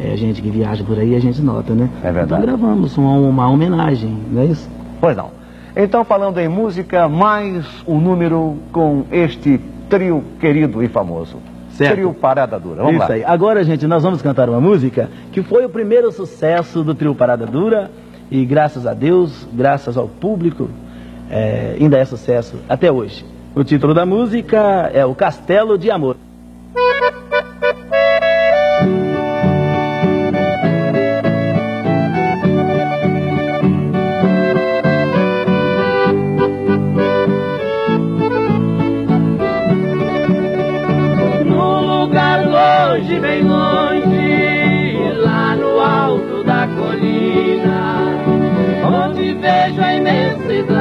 É, a gente que viaja por aí, a gente nota, né? É verdade. Então gravamos uma, uma homenagem, não é isso? Pois não. Então, falando em música, mais um número com este trio querido e famoso. Certo. Trio Parada Dura. Vamos Isso lá. aí. Agora, gente, nós vamos cantar uma música que foi o primeiro sucesso do trio Parada Dura. E graças a Deus, graças ao público, é, ainda é sucesso até hoje. O título da música é O Castelo de Amor. das flores. Quero brincar.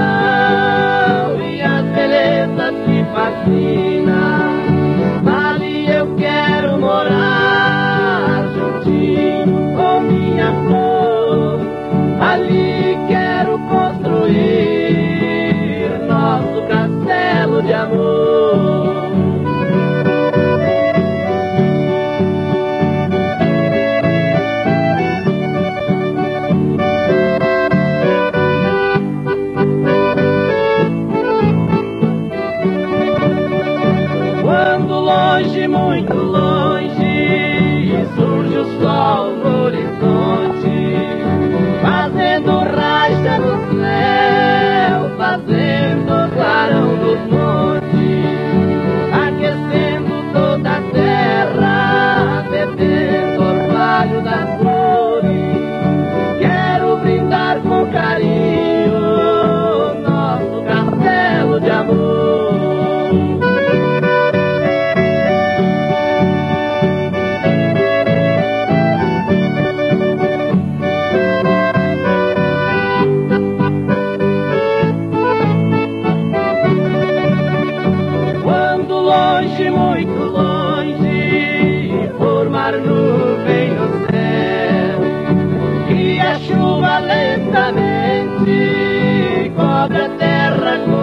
Lentamente cobre a terra com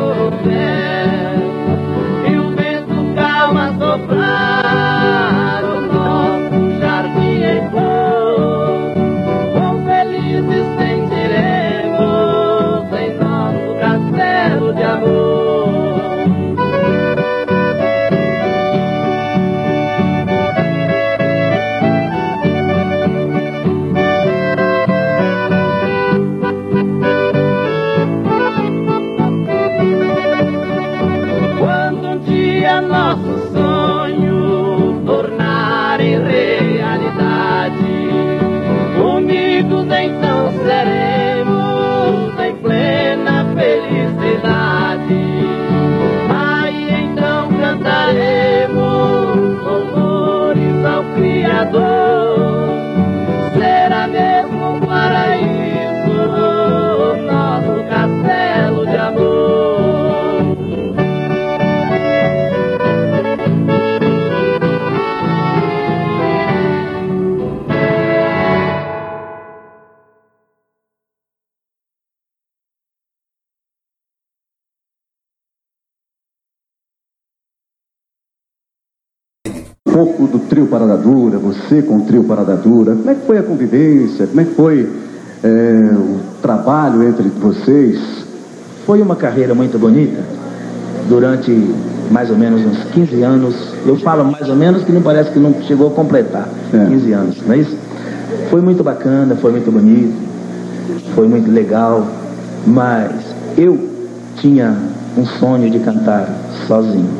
trio Parada Dura, você com o trio Parada Dura, como é que foi a convivência, como é que foi é, o trabalho entre vocês? Foi uma carreira muito bonita. Durante mais ou menos uns 15 anos, eu falo mais ou menos que não parece que não chegou a completar É. 15 anos, não é isso? Foi muito bacana, foi muito bonito, foi muito legal, mas eu tinha um sonho de cantar sozinho.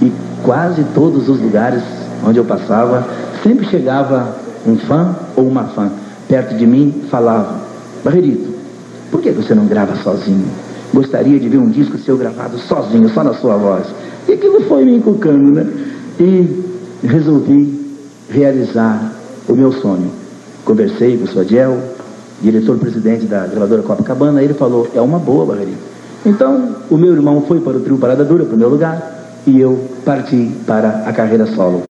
E quase todos os lugares onde eu passava, sempre chegava um fã ou uma fã perto de mim falava: Barreirito, por que você não grava sozinho? Gostaria de ver um disco seu gravado sozinho, só na sua voz. E aquilo foi me encucando, né? E resolvi realizar o meu sonho. Conversei com o Sodiel, diretor-presidente da gravadora Copacabana, e ele falou, é uma boa, Barreirito. Então, o meu irmão foi para o trio Parada Dura, para o meu lugar, e eu parti para a carreira solo.